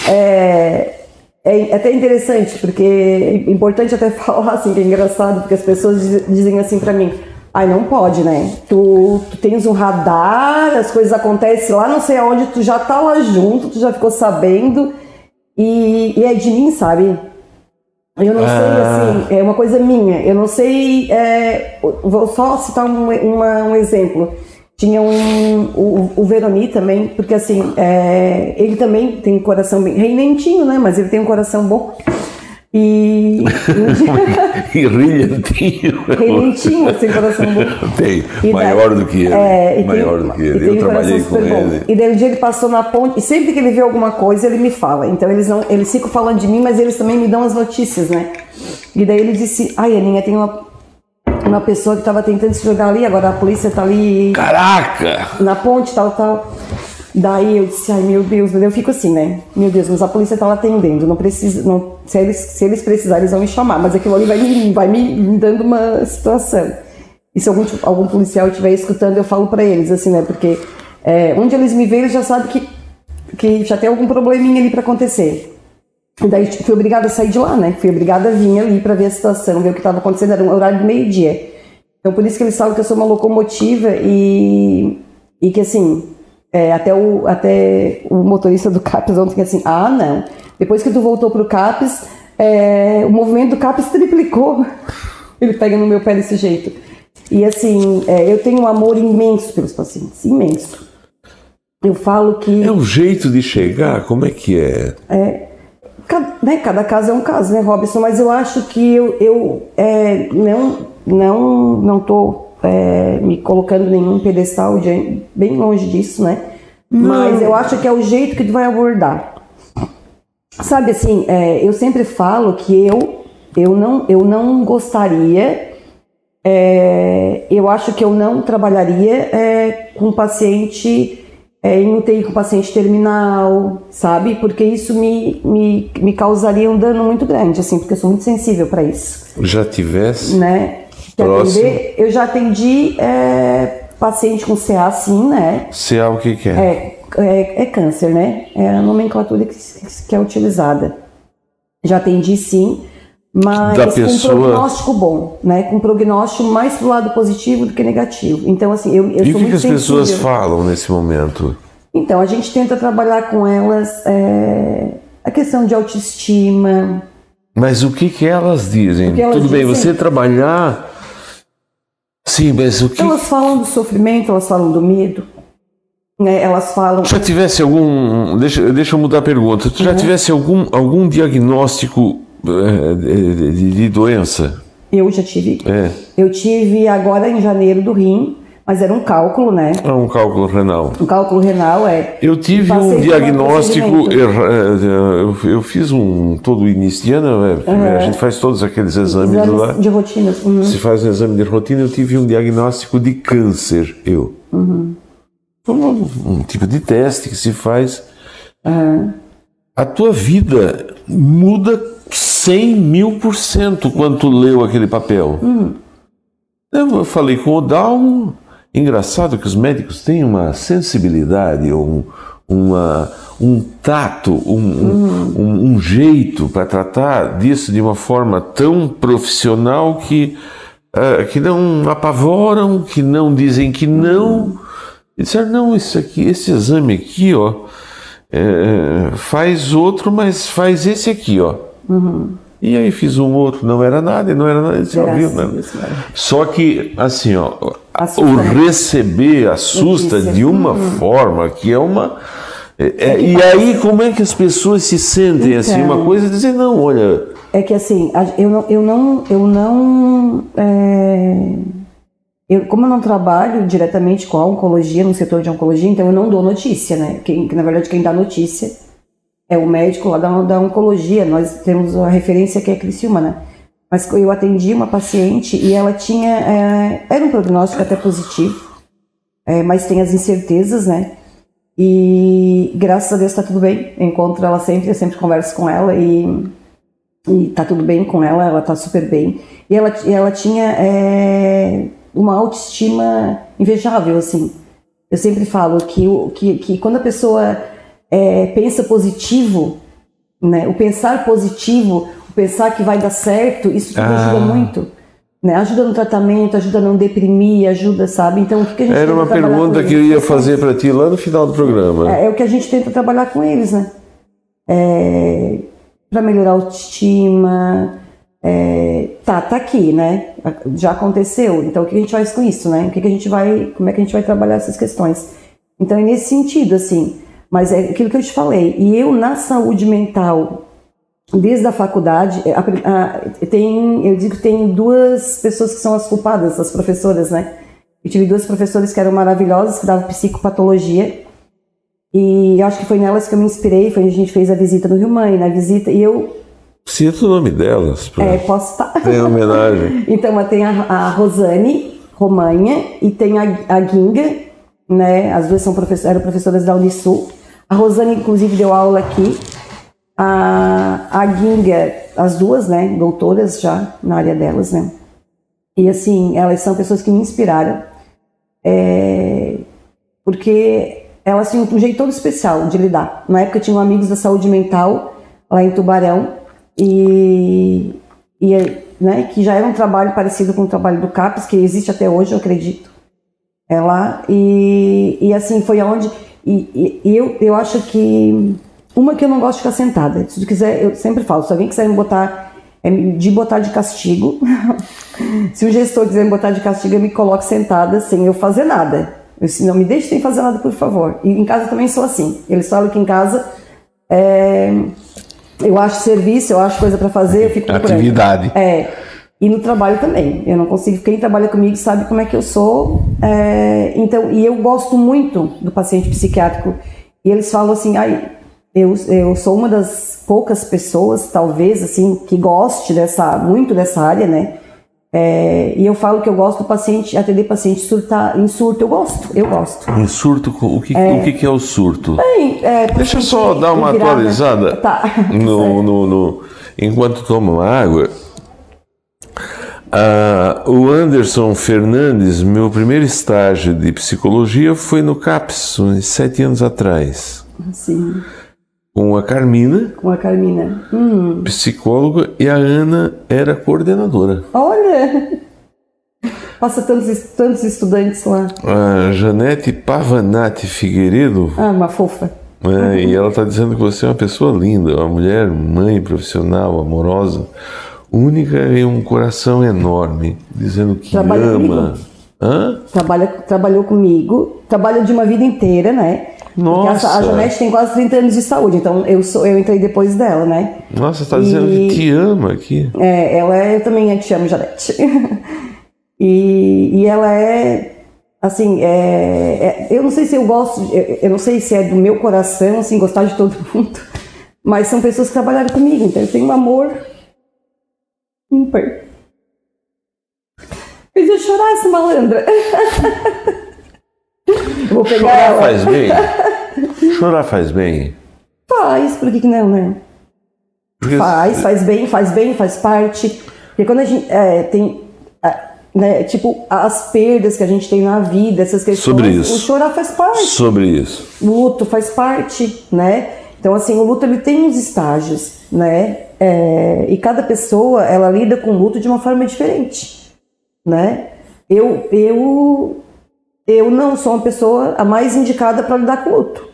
É, é até interessante, porque é importante até falar, assim, que é engraçado, porque as pessoas diz- dizem assim pra mim. Ai, não pode, né? Tu, tu tens um radar, as coisas acontecem lá, não sei aonde, tu já tá lá junto, tu já ficou sabendo, e, e é de mim, sabe? Eu não Ah. sei, assim, é uma coisa minha. Eu não sei. é, vou só citar um, uma- um exemplo. Tinha um. O, o Veroni também, porque assim, é, ele também tem um coração bem. Reinentinho, né? Mas ele tem um coração bom. E. E brilhantinho. Reinentinho, assim, coração bom. Tem, E maior daí- do que ele. É, e tem- maior do que ele. Eu trabalhei com bom. ele. E daí um dia ele passou na ponte, e sempre que ele vê alguma coisa, ele me fala. Então eles não, eles ficam falando de mim, mas eles também me dão as notícias, né? E daí ele disse: Ai, Aninha, tem uma, uma pessoa que estava tentando se jogar ali, agora a polícia tá ali Caraca! na ponte, tal, tal. Daí eu disse, ai meu Deus, eu fico assim, né? Meu Deus, mas a polícia tá lá atendendo, não precisa, não, se, eles, se eles precisarem, eles vão me chamar, mas aquilo ali vai me, vai me, dando uma situação. E se algum, algum policial estiver escutando, eu falo pra eles, assim, né? Porque é, onde eles me veem, eles já sabem que, que já tem algum probleminha ali pra acontecer. E daí tipo, fui obrigada a sair de lá, né? Fui obrigada a vir ali pra ver a situação, ver o que estava acontecendo, era um horário de meio-dia. Então por isso que eles falam que eu sou uma locomotiva e, e que assim, é, até, o, até o motorista do CAPES ontem assim, ah não, depois que tu voltou pro CAPES, é, o movimento do CAPES triplicou. Ele pega no meu pé desse jeito. E assim, é, eu tenho um amor imenso pelos pacientes, imenso. Eu falo que. É o jeito de chegar? Como é que é? Cada, né, cada caso é um caso, né, Robson? Mas eu acho que eu, eu é, não não não tô é, me colocando em nenhum pedestal, de, bem longe disso, né? Mas eu acho que é o jeito que tu vai abordar. Sabe assim, é, eu sempre falo que eu eu não eu não gostaria é, eu acho que eu não trabalharia é, com paciente é, em UTI com paciente terminal, sabe? Porque isso me, me, me causaria um dano muito grande, assim, porque eu sou muito sensível para isso, Já tivesse? né? Que Próximo. atender, eu já atendi é, paciente com CA, sim, né? CA o que, que é? É, é, é câncer, né? É a nomenclatura que, que é utilizada. Já atendi sim, mas Da com pessoa- prognóstico bom, né? Com prognóstico mais pro lado positivo do que negativo. Então, assim, eu, eu E sou o que, que as pessoas sensível. falam nesse momento? Então, a gente tenta trabalhar com elas é, a questão de autoestima. Mas o que, que elas dizem? que elas Tudo bem, dizem- você trabalhar. Sim, mas o que. Elas falam do sofrimento, elas falam do medo, né? Elas falam. Já tivesse algum. Deixa, deixa eu mudar a pergunta. Tu já Uhum. tivesse algum, algum diagnóstico é, de, de- de doença? Eu já tive. É. Eu tive agora em janeiro do rim, mas era um cálculo, né? É um cálculo renal. Um cálculo renal é. Eu tive um diagnóstico, eh, eu, eu fiz um todo início de ano, né? a gente faz todos aqueles exames, lá. Exames de rotina. Uhum. Se faz um exame de rotina, eu tive um diagnóstico de câncer, eu. Uhum. Um, um tipo de teste que se faz. Aham. A tua vida muda 100 mil por cento quando tu leu aquele papel. Hum. Eu falei com o Dalmo. Engraçado que os médicos têm uma sensibilidade, um, uma, um tato, um, um- um, um jeito para tratar disso de uma forma tão profissional que, ah, que não apavoram, que não dizem que não. E disseram, não, isso aqui, esse exame aqui, ó, é, faz outro, mas faz esse aqui, ó. E aí fiz um outro, não era nada, não era nada, viu, né? Só que, assim, ó, Assusta, o receber assusta de uma forma que é uma. é- é- e aí, como é que as pessoas se sentem? assim, Então. uma coisa é dizer, não, olha, É que assim, eu não, eu não, eu não, é, eu, como eu não trabalho diretamente com a oncologia, no setor de oncologia, então eu não dou notícia, né? Quem, na verdade, quem dá notícia é o médico lá da, da oncologia. Nós temos a referência que é Criciúma, né? Mas eu atendi uma paciente e ela tinha, é, era um prognóstico até positivo, é, mas tem as incertezas, né? E graças a Deus está tudo bem. Eu encontro ela sempre, eu sempre converso com ela e e tá tudo bem com ela, ela tá super bem. E ela, ela tinha é, uma autoestima invejável, assim. Eu sempre falo que, que, que quando a pessoa é, pensa positivo, né, o pensar positivo, pensar que vai dar certo, isso tudo Ah. ajuda muito. Né? Ajuda no tratamento, ajuda a não deprimir, ajuda, sabe? Então, o que, que a gente era uma pergunta que eu ia fazer para ti lá no final do programa. É, é o que a gente tenta trabalhar com eles, né? É, para melhorar a autoestima. é, tá, tá aqui, né? Já aconteceu. Então o que a gente faz com isso, né? O que, que a gente vai, como é que a gente vai trabalhar essas questões? Então é nesse sentido, assim. Mas é aquilo que eu te falei. E eu na saúde mental, desde a faculdade, é, a a- tem, eu digo que tem duas pessoas que são as culpadas, as professoras, né? Eu tive duas professoras que eram maravilhosas, que davam psicopatologia. E eu acho que foi nelas que eu me inspirei. Foi onde a gente fez a visita no Rio Mãe, na visita. E eu Cita o nome delas, é, posso estar. ter homenagem. Então, tem a, a Rosane Romanha e tem a, a Ginga, né? As duas são professor, eram professoras da Unisul. A Rosane, inclusive, deu aula aqui. A, a Ginga, as duas, né? Doutoras já na área delas, né? E assim, elas são pessoas que me inspiraram. É, porque elas tinham um jeito todo especial de lidar. Na época tinham amigos da saúde mental lá em Tubarão e, e né, que já era um trabalho parecido com o trabalho do CAPES, que existe até hoje, eu acredito. É lá e, e assim foi aonde e, e- e eu, eu acho que uma que eu não gosto de ficar sentada. Se tu quiser, eu sempre falo, se alguém quiser me botar é de botar de castigo, se o gestor quiser me botar de castigo, eu me coloco sentada sem eu fazer nada. Eu, se não me deixe sem fazer nada, por favor. E em casa eu também sou assim. Eles falam que em casa é, eu acho serviço, eu acho coisa para fazer, eu fico procurando. Atividade. É. E no trabalho também. Eu não consigo. Quem trabalha comigo sabe como é que eu sou. é, então, e eu gosto muito do paciente psiquiátrico. E eles falam assim, ai, eu, eu sou uma das poucas pessoas, talvez, assim, que goste dessa, muito dessa área, né? É, e eu falo que eu gosto do paciente, atender paciente surtar, em surto, eu gosto, eu gosto. Em surto, o que o que que é o surto? Bem, é, Deixa eu só dar uma atualizada Tá. no, no- no- enquanto tomo água. Ah, o Anderson Fernandes, meu primeiro estágio de psicologia foi no CAPS, uns sete anos atrás, Sim, com a Carmina, com a Carmina. Hum, psicóloga, e a Ana era coordenadora. olha! Passa tantos, tantos estudantes lá. A Janete Pavanati Figueiredo, Ah, uma fofa. né, e ela está dizendo que você é uma pessoa linda, uma mulher, mãe, profissional, amorosa, única e um coração enorme, dizendo que Trabalha ama. Trabalha, trabalhou comigo, trabalha de uma vida inteira, né? Nossa. A, a Janete tem quase 30 anos de saúde, então eu, sou, eu entrei depois dela, né? Nossa, você tá dizendo que te ama aqui. É, ela é, eu também te amo, Janete. e, e ela é assim, é, é, eu não sei se eu gosto, eu, eu, não sei se é do meu coração, assim, gostar de todo mundo, mas são pessoas que trabalharam comigo, então eu tenho um amor ímpar. Fez eu chorar essa malandra. Vou pegar Chorar ela. faz bem? Chorar faz bem? Faz, por que, que não, né? Porque faz, faz bem, faz bem, faz parte. Porque quando a gente é, tem né, tipo, as perdas que a gente tem na vida, essas questões. Sobre isso. O chorar faz parte. Sobre isso. O luto faz parte, né? Então, assim, o luto ele tem uns estágios, né? É, e cada pessoa, ela lida com o luto de uma forma diferente, né? Eu, eu, eu não sou uma pessoa a mais indicada para lidar com o luto.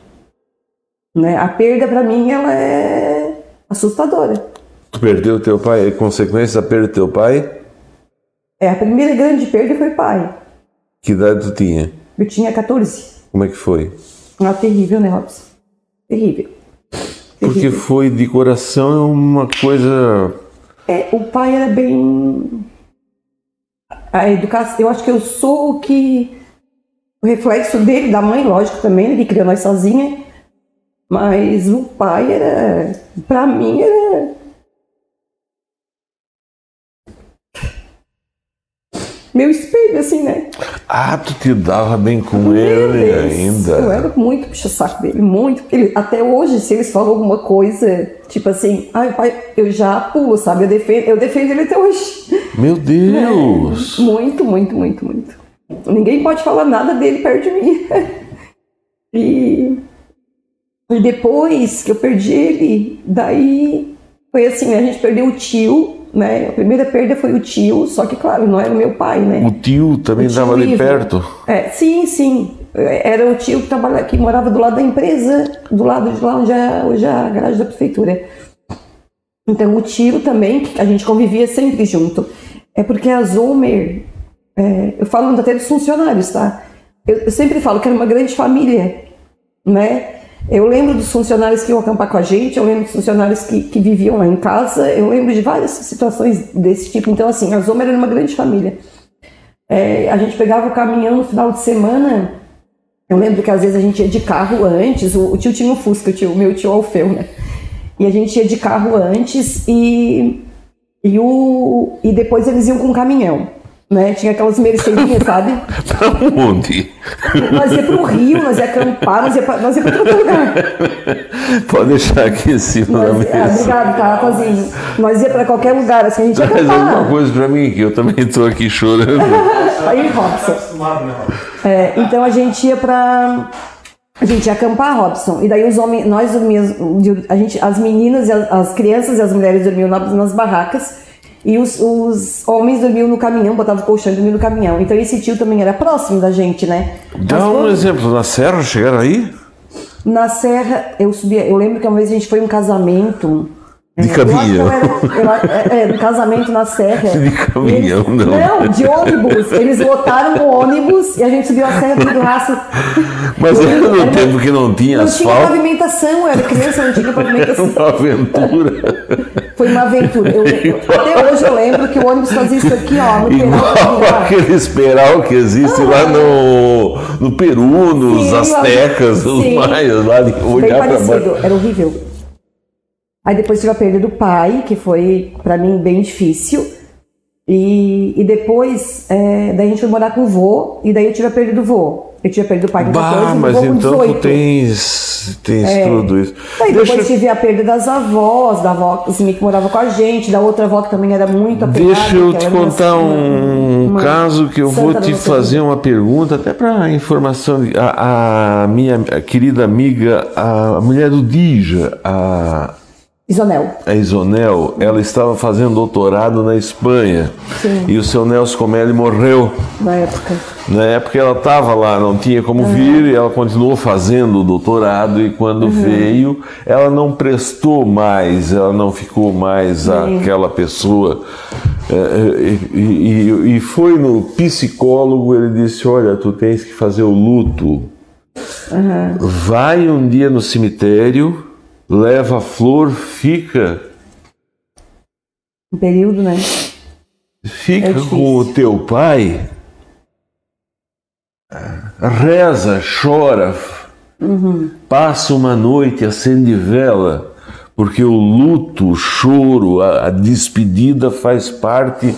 Né? A perda, para mim, ela é assustadora. Tu perdeu teu pai, é consequência da perda do teu pai? É, a primeira grande perda foi pai. Que idade tu tinha? Eu tinha 14. Como é que foi? Ah, terrível, né, Robson? Terrível. Porque terrível. foi de coração é uma coisa. É, o pai era bem. A educação. Eu acho que eu sou o que. O reflexo dele, da mãe, lógico também, né, que criou nós sozinha. Mas o pai era. Pra mim, era meu espelho, assim, né? Ah, tu te dava bem com Meu ele Deus, ainda. Eu era muito puxa-saco dele, muito. Ele, até hoje, se eles falam alguma coisa, tipo assim, ai pai, eu já pulo, sabe? Eu defendo, eu defendo ele até hoje. Meu Deus! É, muito, muito, muito, muito. Ninguém pode falar nada dele perto de mim. e, e depois que eu perdi ele, daí foi assim, a gente perdeu o tio, né? A primeira perda foi o tio, só que, claro, não era o meu pai, né? O tio também estava ali perto? É, sim, sim. Era o tio que, trabalha, que morava do lado da empresa, do lado de lá onde é hoje é a garagem da prefeitura. Então, o tio também, a gente convivia sempre junto. É porque a Zomer, é, eu falo até dos funcionários, tá? Eu, eu sempre falo que era uma grande família, né? Eu lembro dos funcionários que iam acampar com a gente, eu lembro dos funcionários que, que viviam lá em casa, eu lembro de várias situações desse tipo. Então, assim, a Zoma era uma grande família. É, a gente pegava o caminhão no final de semana. Eu lembro que às vezes a gente ia de carro antes, o, o tio tinha um Fusca, o, tio, o meu tio Alfeu, né? E a gente ia de carro antes e, e, o, e depois eles iam com o caminhão né? Tinha aquelas mercedinhas, sabe? pra onde? Nós ia pro Rio, nós ia acampar, nós ia pra, nós ia pra outro lugar. Pode deixar aqui em cima nós, da mesa. Ah, obrigado, tá, Cozinho. Nós ia pra qualquer lugar, assim, a gente ia Traz alguma coisa pra mim, que eu também tô aqui chorando. Aí, Robson. É, então a gente ia pra... A gente ia acampar, Robson, e daí os homens, nós dormíamos, a gente, as meninas, as, as crianças e as mulheres dormiam nas barracas, e os, os homens dormiam no caminhão, botavam o colchão e dormiam no caminhão. Então esse tio também era próximo da gente, né? Dá Mas, um exemplo, na serra chegaram aí? Na serra, eu subia, eu lembro que uma vez a gente foi em um casamento de caminhão. é, é, casamento na serra. De caminhão, eles, não. Não, de ônibus. Eles lotaram o ônibus e a gente subiu a serra do Raço. Mas era no tempo que não tinha não asfalto. Não tinha pavimentação, eu era criança, não tinha pavimentação. Era uma aventura. Foi uma aventura. Eu, até hoje eu lembro que o ônibus fazia isso aqui, ó, no Igual aquele esperal que existe ah, lá no, no Peru, nos sim, Aztecas, os maias, lá de olhar para baixo. Era horrível. Aí depois tive a perda do pai, que foi para mim bem difícil. E, e depois, é, daí a gente foi morar com o vô, e daí eu tive a perda do vô. Eu tive a perda do pai com 14 bah, mas então tu tens, tens é. tudo isso. Deixa... depois tive a perda das avós, da avó assim, que morava com a gente, da outra avó que também era muito apegada. Deixa eu te contar um uma caso que eu vou te fazer uma pergunta, até para informação. A, a minha querida amiga, a mulher do Dija, a Isonel. A Isonel, ela estava fazendo doutorado na Espanha. Sim. E o seu Nelson Comelli morreu. Na época. Na época ela estava lá, não tinha como uhum. vir, e ela continuou fazendo o doutorado. E quando uhum. veio, ela não prestou mais, ela não ficou mais aquela pessoa. É, é, e, e, e foi no psicólogo, ele disse: Olha, tu tens que fazer o luto. Vai um dia no cemitério, leva a flor, fica. Um período, né? Fica é com o teu pai, reza, chora, uhum. passa uma noite, acende vela, porque o luto, o choro, a, a despedida faz parte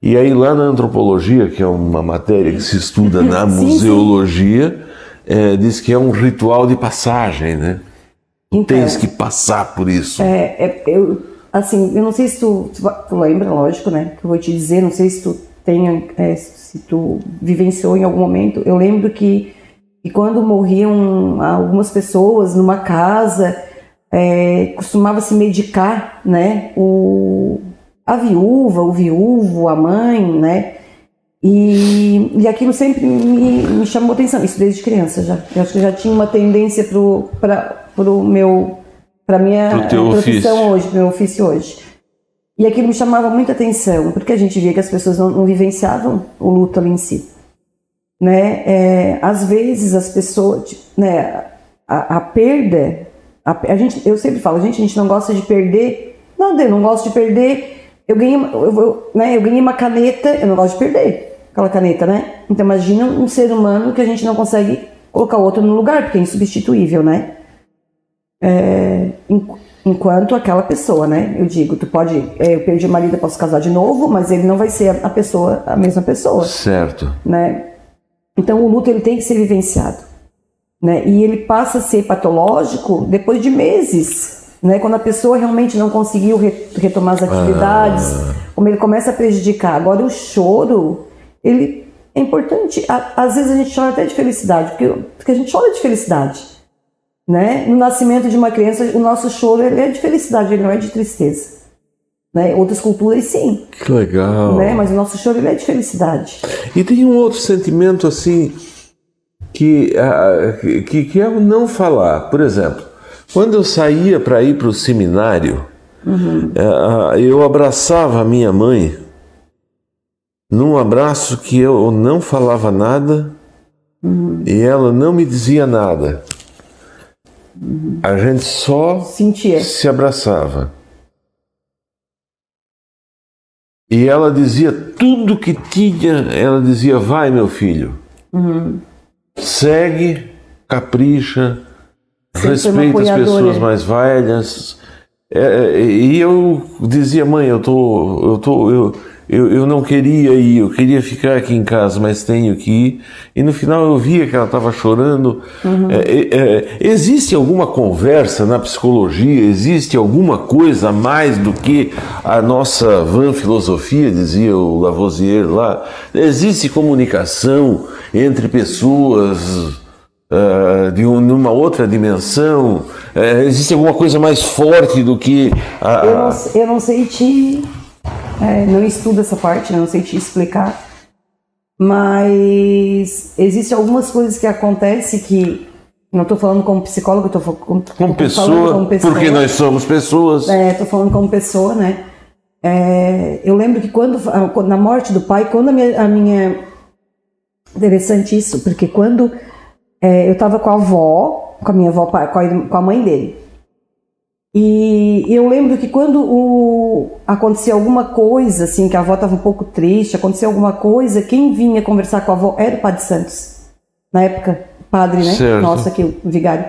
e aí lá na antropologia, que é uma matéria que se estuda na sim, museologia, é, diz que é um ritual de passagem, né? Então, Tens que passar por isso. É, é, eu, assim, eu não sei se tu, tu, lembra, lógico, né? Que eu vou te dizer, não sei se tu tenha, é, se tu vivenciou em algum momento. Eu lembro que, que quando morriam algumas pessoas numa casa, é, costumava se medicar, né? O, a viúva, o viúvo, a mãe, né? E, e aquilo sempre me, me chamou atenção, isso desde criança já. Eu acho que já tinha uma tendência para o meu para minha profissão ofício. hoje, meu ofício hoje. E aquilo me chamava muita atenção, porque a gente via que as pessoas não, não vivenciavam o luto ali em si. Né? É, às vezes as pessoas, né, a, a perda, a, a, gente, eu sempre falo, gente, a gente não gosta de perder, não, eu não gosto de perder eu ganhei, eu, eu, né, eu ganhei uma caneta, eu não gosto de perder aquela caneta, né? Então imagina um ser humano que a gente não consegue colocar outro no lugar, porque é insubstituível, né? É, enquanto aquela pessoa, né? Eu digo, tu pode, é, eu perdi o marido, eu posso casar de novo, mas ele não vai ser a pessoa, a mesma pessoa. Certo. Né? Então o luto ele tem que ser vivenciado, né? E ele passa a ser patológico depois de meses, né? Quando a pessoa realmente não conseguiu retomar as atividades, ah. como ele começa a prejudicar. Agora o choro, ele é importante. Às vezes a gente chora até de felicidade, porque, porque a gente chora de felicidade. Né? No nascimento de uma criança, o nosso choro é de felicidade, ele não é de tristeza. Né? Outras culturas sim. Que legal. Né? Mas o nosso choro é de felicidade. E tem um outro sentimento assim que, uh, que, que é o não falar. Por exemplo, quando eu saía para ir para o seminário, uhum. eu abraçava a minha mãe num abraço que eu não falava nada uhum. e ela não me dizia nada. Uhum. A gente só Sentia. se abraçava. E ela dizia tudo que tinha, ela dizia: vai, meu filho, uhum. segue, capricha, respeita as pessoas mais velhas. É, é, e eu dizia, mãe, eu tô, eu tô, eu, eu, eu não queria ir, eu queria ficar aqui em casa, mas tenho que ir. E no final eu via que ela estava chorando. Uhum. É, é, é, existe alguma conversa na psicologia? Existe alguma coisa a mais do que a nossa van filosofia, dizia o Lavoisier lá? Existe comunicação entre pessoas? uh, de, um, uma outra dimensão? Uh, existe alguma coisa mais forte do que a. Eu, não, eu não sei te. É, não estudo essa parte, né? não sei te explicar. Mas existem algumas coisas que acontecem que. Não estou falando como psicólogo, estou como, como, pessoa, como pessoa. Porque nós somos pessoas. É, estou falando como pessoa, né? É, eu lembro que quando na morte do pai, quando a minha, a minha interessante isso, porque quando é, eu estava com a avó, com a minha avó, com a, com a mãe dele. E eu lembro que quando o, acontecia alguma coisa, assim, que a avó estava um pouco triste, acontecia alguma coisa, quem vinha conversar com a avó era o Padre Santos. Na época, padre, né? Certo. Nossa, o vigário.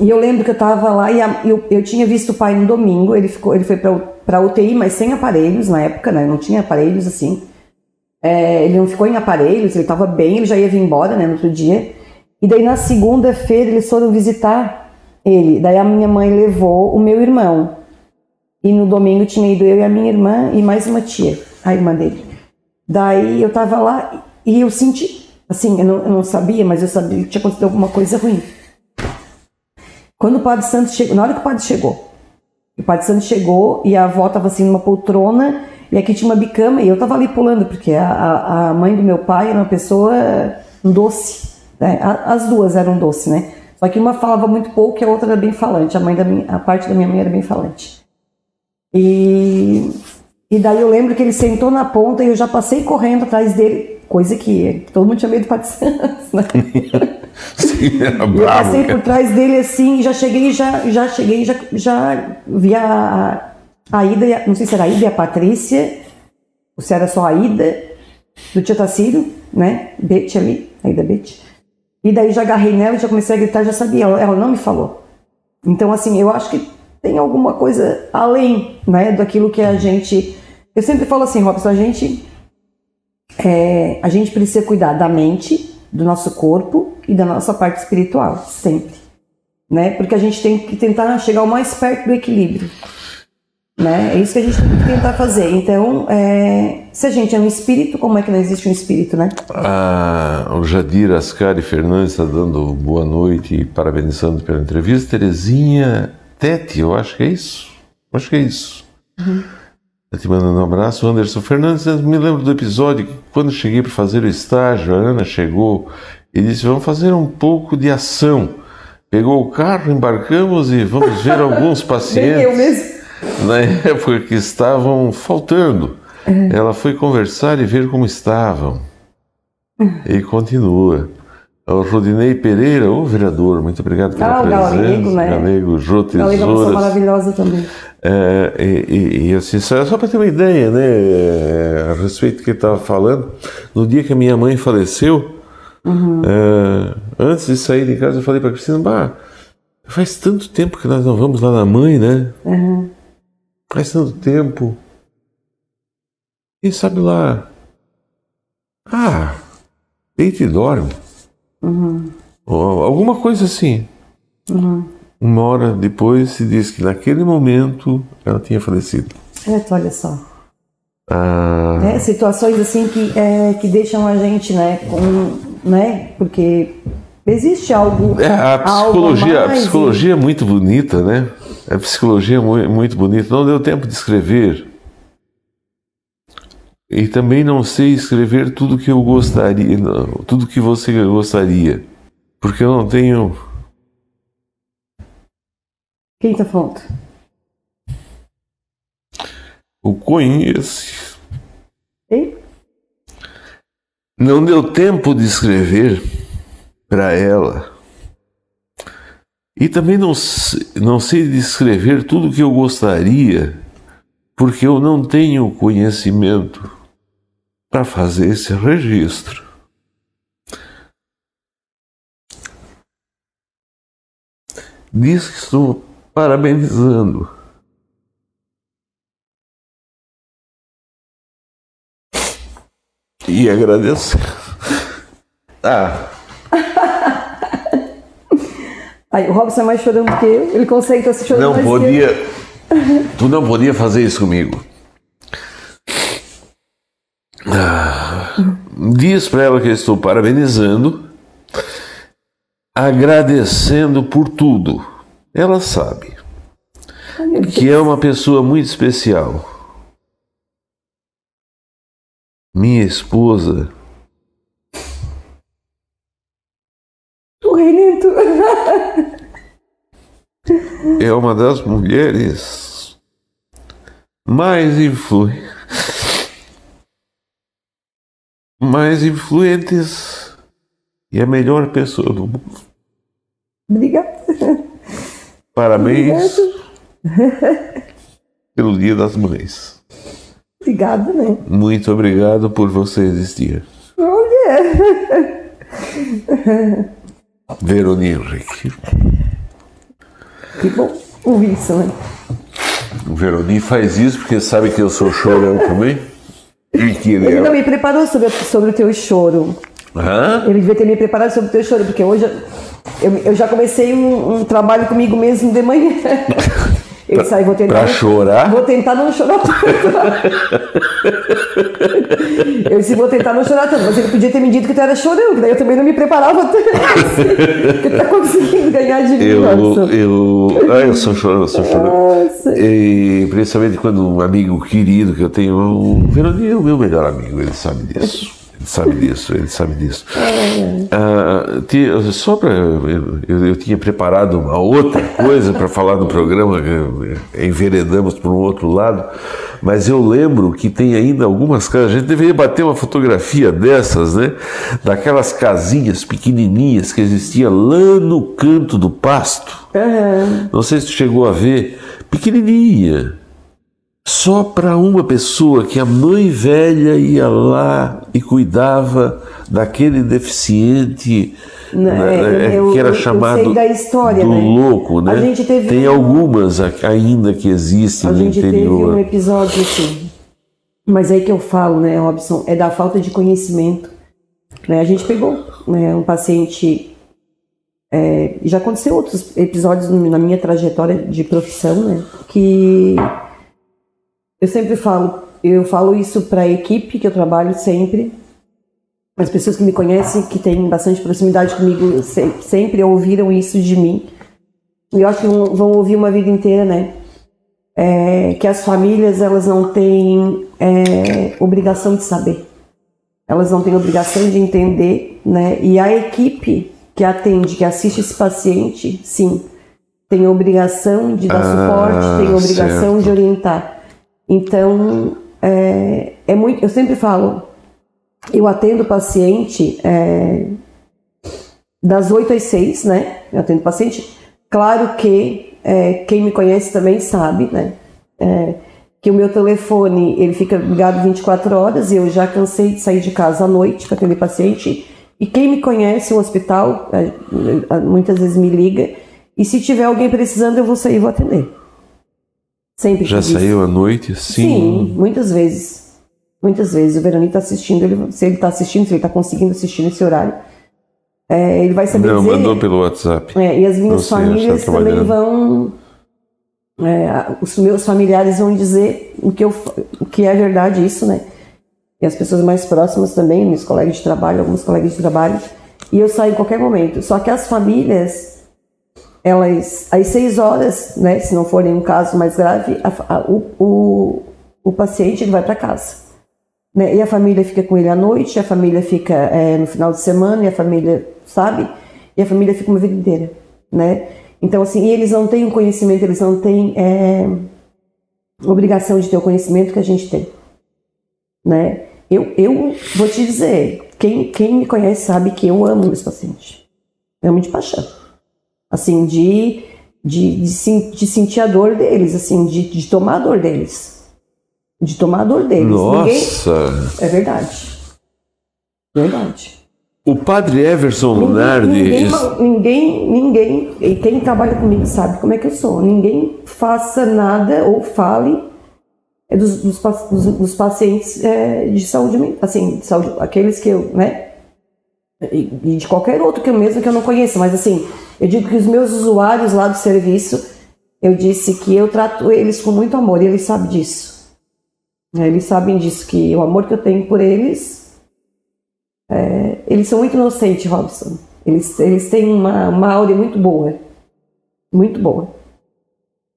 E eu lembro que eu estava lá e a, eu, eu tinha visto o pai no domingo, ele, ficou, ele foi para UTI, mas sem aparelhos na época, né? Não tinha aparelhos assim. É, ele não ficou em aparelhos, ele estava bem, ele já ia vir embora, né, no outro dia. E daí na segunda-feira eles foram visitar ele. Daí a minha mãe levou o meu irmão. E no domingo tinha ido eu e a minha irmã e mais uma tia, a irmã dele. Daí eu tava lá e eu senti, assim, eu não, eu não sabia, mas eu sabia que tinha acontecido alguma coisa ruim. Quando o Padre Santos chegou, na hora que o Padre chegou, o Padre Santos chegou e a avó tava assim numa poltrona e aqui tinha uma bicama e eu tava ali pulando, porque a, a mãe do meu pai era uma pessoa doce. Né? As duas eram doce, né? Só que uma falava muito pouco e a outra era bem falante. A, mãe da minha, a parte da minha mãe era bem falante. E, e daí eu lembro que ele sentou na ponta e eu já passei correndo atrás dele, coisa que todo mundo tinha medo de Padre Santos, né? Sim, era Eu bravo. passei cara. por trás dele assim, já cheguei, já, já cheguei, já, já vi a, a Ida, a- não sei se era a Ida e a Patrícia, ou se era só a Ida, do tio Tacílio, né? Bete ali, a Ida Bete. E daí já agarrei nela e já comecei a gritar, já sabia, ela, não me falou. Então, assim, eu acho que tem alguma coisa além, né, daquilo que a gente. Eu sempre falo assim, Robson, a gente é, a gente precisa cuidar da mente, do nosso corpo e da nossa parte espiritual, sempre. Né? Porque a gente tem que tentar chegar o mais perto do equilíbrio. Né? É isso que a gente tem que tentar fazer. Então, é, se a gente é um espírito, como é que não existe um espírito, né? Ah, o Jadir Ascari Fernandes está dando boa noite e parabenizando pela entrevista. Terezinha Tete, eu acho que é isso. Acho que é isso. Tá te mandando um abraço. Anderson Fernandes, eu me lembro do episódio que quando cheguei para fazer o estágio, a Ana chegou e disse: Vamos fazer um pouco de ação. Pegou o carro, embarcamos e vamos ver alguns pacientes eu mesmo. Na época que estavam faltando. Ela foi conversar e ver como estavam. E continua. O Rodinei Pereira, o vereador, muito obrigado pela Ah, presença. Galego, né? Galego, Jô Ela é uma Tesouras. maravilhosa também. É, e, e- e assim, só, só para ter uma ideia, né, é, a respeito do que ele estava falando, no dia que a minha mãe faleceu, é, antes de sair de casa, eu falei para Cristina, bah, faz tanto tempo que nós não vamos lá na mãe, né? Uhum. Faz tanto tempo. Quem sabe lá? Ah, deita e dorme. Ou alguma coisa assim. Uma hora depois se diz que naquele momento ela tinha falecido. É, tu olha só. Ah, É, situações assim que, é, que deixam a gente, né, com, né, porque existe algo. é, a psicologia, a mais e- psicologia é muito bonita, né? A psicologia é mu- muito bonita. Não deu tempo de escrever. E também não sei escrever tudo que eu gostaria, tudo que você gostaria, porque eu não tenho. Quem tá falando? O conheço. Hein? Não deu tempo de escrever para ela. E também não, não sei descrever tudo que eu gostaria, porque eu não tenho conhecimento para fazer esse registro. Diz que estou parabenizando. E agradecer. Ah, Aí, o Robson é mais chorando que eu. Ele consegue estar se chorando não podia. Tu não podia fazer isso comigo. Ah, diz para ela que eu estou parabenizando, agradecendo por tudo. Ela sabe. Ai, que é uma pessoa muito especial. Minha esposa é uma das mulheres mais influ... mais influentes e a melhor pessoa do mundo. Obrigada. Parabéns pelo Dia das Mães. Obrigada, né? Muito obrigado por você existir. Olha. Verônica Henrique. Que bom ouvir isso, né? O Veroni faz isso porque sabe que eu sou chorão também. E que ele Ele não é. me preparou sobre, sobre o teu choro. Hã? Ele devia ter me preparado sobre o teu choro, porque hoje eu, eu já comecei um, um trabalho comigo mesmo de manhã. Ele sai, vou tentar. Pra chorar? Vou tentar não chorar tanto. Eu disse, vou tentar não chorar tanto, mas ele podia ter me dito que tu era que daí eu também não me preparava tanto. Que tu tá conseguindo ganhar de mim, Eu, eu, ah, eu sou chorão, eu sou chorão. Nossa. E principalmente quando um amigo querido que eu tenho, o Veroni é o meu melhor amigo, ele sabe disso. Ele sabe disso, ele sabe disso. Ah, te- só para. Eu, eu- eu tinha preparado uma outra coisa para falar no programa, enveredamos para um outro lado, mas eu lembro que tem ainda algumas casas. A gente deveria bater uma fotografia dessas, né? Daquelas casinhas pequenininhas que existiam lá no canto do pasto. Aham. Não sei se tu chegou a ver, pequenininha. Só para uma pessoa que a mãe velha ia lá e cuidava daquele deficiente Não, né, é, eu- que era eu- eu chamado da história, do né? louco, né? Tem um- algumas ainda que existem A no gente teve um episódio assim. Mas aí que eu falo, né, Robson, é da falta de conhecimento. Né? A gente pegou né, um paciente. é, já aconteceu outros episódios na minha trajetória de profissão, né? Que eu sempre falo, eu falo isso para a equipe que eu trabalho sempre. As pessoas que me conhecem, que têm bastante proximidade comigo, se- sempre ouviram isso de mim. E eu acho que vão, vão ouvir uma vida inteira, né? é, que as famílias elas não têm é, obrigação de saber, elas não têm obrigação de entender, né? E a equipe que atende, que assiste esse paciente, sim, tem obrigação de dar Ah, suporte, tem obrigação certo. de orientar. Então é, é muito, eu sempre falo, eu atendo paciente é, das 8 às 6, né? Eu atendo paciente. Claro que é, quem me conhece também sabe, né? É, que o meu telefone ele fica ligado 24 horas e eu já cansei de sair de casa à noite para atender paciente. E quem me conhece o hospital é, muitas vezes me liga e se tiver alguém precisando eu vou sair e vou atender. Sempre Já saiu à noite? Sim. Sim, muitas vezes. Muitas vezes. O Veroni está assistindo, ele- se ele está assistindo, se ele está conseguindo assistir nesse horário, é, ele vai saber Não, dizer. mandou pelo WhatsApp. É, e as minhas sei, famílias também vão. é, os meus familiares vão dizer o que, eu, o que é verdade, isso, né? E as pessoas mais próximas também, meus colegas de trabalho, alguns colegas de trabalho. E eu saio em qualquer momento. Só que as famílias, elas, às seis horas, né? Se não for nenhum caso mais grave, a a- o, o, o paciente vai para casa. Né? E a família fica com ele à noite, a família fica é, no final de semana, e a família, sabe? E a família fica uma vida inteira, né? Então, assim, eles não têm o conhecimento, eles não têm é, obrigação de ter o conhecimento que a gente tem, né? Eu, eu vou te dizer, quem, quem me conhece sabe que eu amo meus pacientes. Eu amo de paixão. Assim, de, de, de, de sentir a dor deles, assim, de, de tomar a dor deles. De tomar a dor deles. Ninguém, Nossa! é verdade. Verdade. O padre Everson Lunardi. Ninguém, ninguém, ninguém, e quem trabalha comigo sabe como é que eu sou. Ninguém faça nada ou fale é, dos, dos, dos- dos pacientes é, de saúde, assim, de saúde, aqueles que eu, né? E, e de qualquer outro que eu mesmo que eu não conheça, mas assim, eu digo que os meus usuários lá do serviço, eu disse que eu trato eles com muito amor e eles sabem disso. Eles sabem disso, que o amor que eu tenho por eles é, eles são muito inocentes, Robson. Eles, eles têm uma, uma áurea muito boa. Muito boa.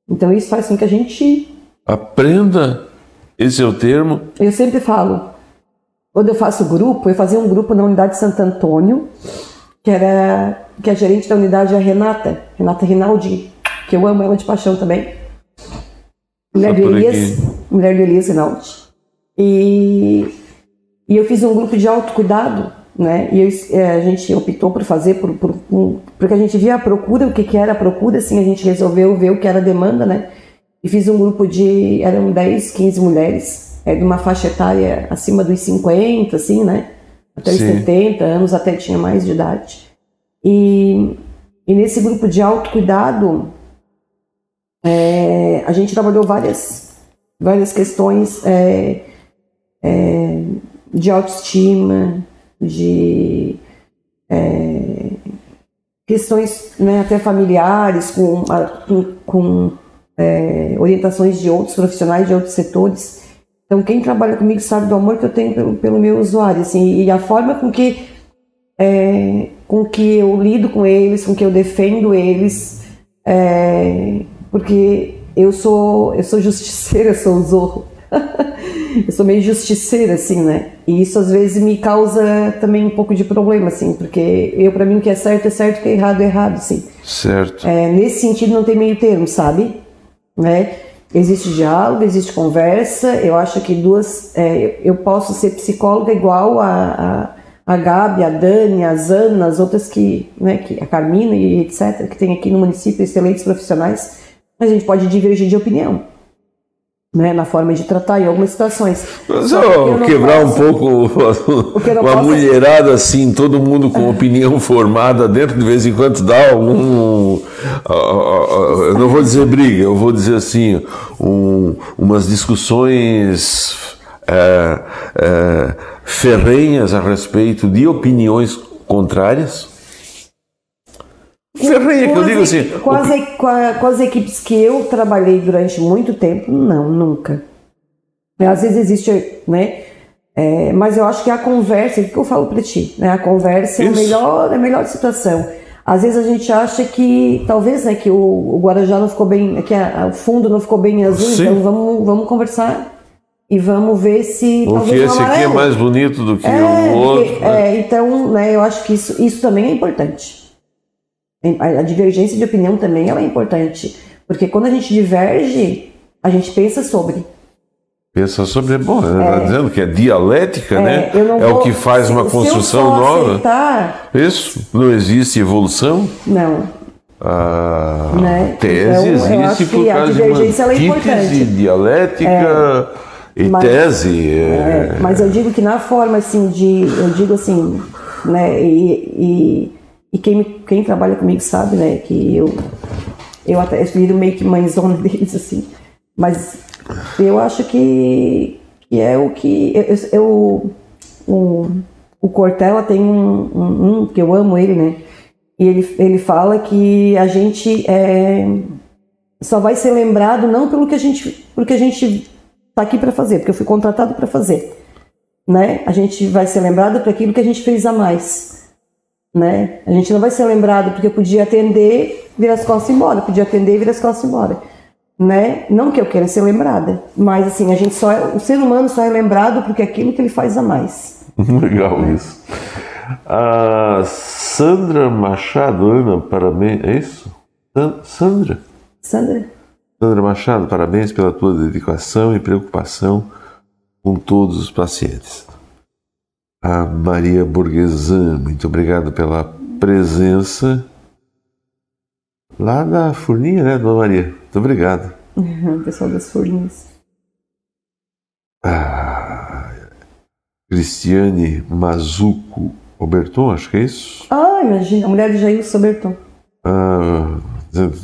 Então isso faz com que a gente. Aprenda, esse é o termo. Eu sempre falo, quando eu faço grupo, eu fazia um grupo na unidade de Santo Antônio, que era que a gerente da unidade é a Renata, Renata Rinaldi, que eu amo ela de paixão também. Mulher do Elias, mulher do Elias Rinaldi. E, e eu fiz um grupo de autocuidado, né? E eu- é, a gente optou por fazer, por, por- porque a gente via a procura, o que, que era a procura, assim, a gente resolveu ver o que era a demanda, né? E fiz um grupo de, eram 10, 15 mulheres, é, de uma faixa etária acima dos 50, assim, né? Até os Sim. 70 anos, até tinha mais de idade. E, e nesse grupo de autocuidado, é, a gente trabalhou várias, várias questões é, é, de autoestima, de é, questões né, até familiares, com, com, com, é, orientações de outros profissionais de outros setores. Então, quem trabalha comigo sabe do amor que eu tenho pelo, pelo meu usuário, assim, e a forma com que é, com que eu lido com eles, com que eu defendo eles, é, porque eu sou eu sou justiceira, eu sou zorro, eu sou meio justiceira, assim, né? E isso às vezes me causa também um pouco de problema, assim, porque eu, para mim, o que é certo é certo, o que é errado é errado, assim. Certo. É, nesse sentido, não tem meio termo, sabe? Né? Existe diálogo, existe conversa. Eu acho que duas. É, eu posso ser psicóloga igual a, a, a Gabi, a Dani, a Zana, as outras que, né, que. A Carmina e etc., que tem aqui no município excelentes profissionais. Mas a gente pode divergir de opinião né, na forma de tratar em algumas situações. Mas eu quebrar posso, um pouco uma posso... mulherada assim, todo mundo com opinião formada dentro, de vez em quando dá um. Eu não vou dizer briga, eu vou dizer assim, um, umas discussões é, é, ferrenhas a respeito de opiniões contrárias. Ferrenha, que eu digo assim. Com as, com as equipes que eu trabalhei durante muito tempo, não, nunca. Às vezes existe, né? É, mas eu acho que a conversa, o que eu falo para ti, né? A conversa Isso. é a melhor, é a melhor situação. Às vezes a gente acha que talvez né, que o, o Guarajá não ficou bem, que a, o fundo não ficou bem azul, Sim. então vamos, vamos conversar e vamos ver se porque esse aqui é mais bonito do que é, o outro. Porque, né? é, então, né, eu acho que isso, isso também é importante. A divergência de opinião também é importante, porque quando a gente diverge, a gente pensa sobre. Pensa sobre, bom, é, dizendo que é dialética, é, né? É vou, o que faz uma construção nova. Aceitar, Isso, não existe evolução? Não. A né? tese então, existe por causa de uma é antítese, dialética é, e mas, tese. É. é... mas eu digo que na forma assim de, eu digo assim, né? e, e e quem, quem trabalha comigo sabe, né, que eu, eu até viro meio que mãezona deles, assim. Mas eu acho que, que é o que. Eu, eu o, o Cortella tem um, um, um, que eu amo ele, né? E ele, ele fala que a gente é, só vai ser lembrado não pelo que a gente, pelo que a gente está aqui para fazer, porque eu fui contratado para fazer, né? A gente vai ser lembrado por aquilo que a gente fez a mais né? A gente não vai ser lembrado porque eu podia atender, virar as costas e ir embora, podia atender e virar as costas e ir embora, né? Não que eu queira ser lembrada, mas assim, a gente só é, o ser humano só é lembrado porque é aquilo que ele faz a mais. Legal né? isso. A Sandra Machado, Ana, parabéns, é isso? Sandra? Sandra. Sandra Machado, parabéns pela tua dedicação e preocupação com todos os pacientes a Maria Borgesan, muito obrigado pela presença lá na Furninha, né, Dona Maria? Muito obrigado. Uhum, pessoal das Furninhas. Ah, Cristiane Mazuco Oberton, acho que é isso? Ah, imagina, a mulher de Jair Oberton. Ah,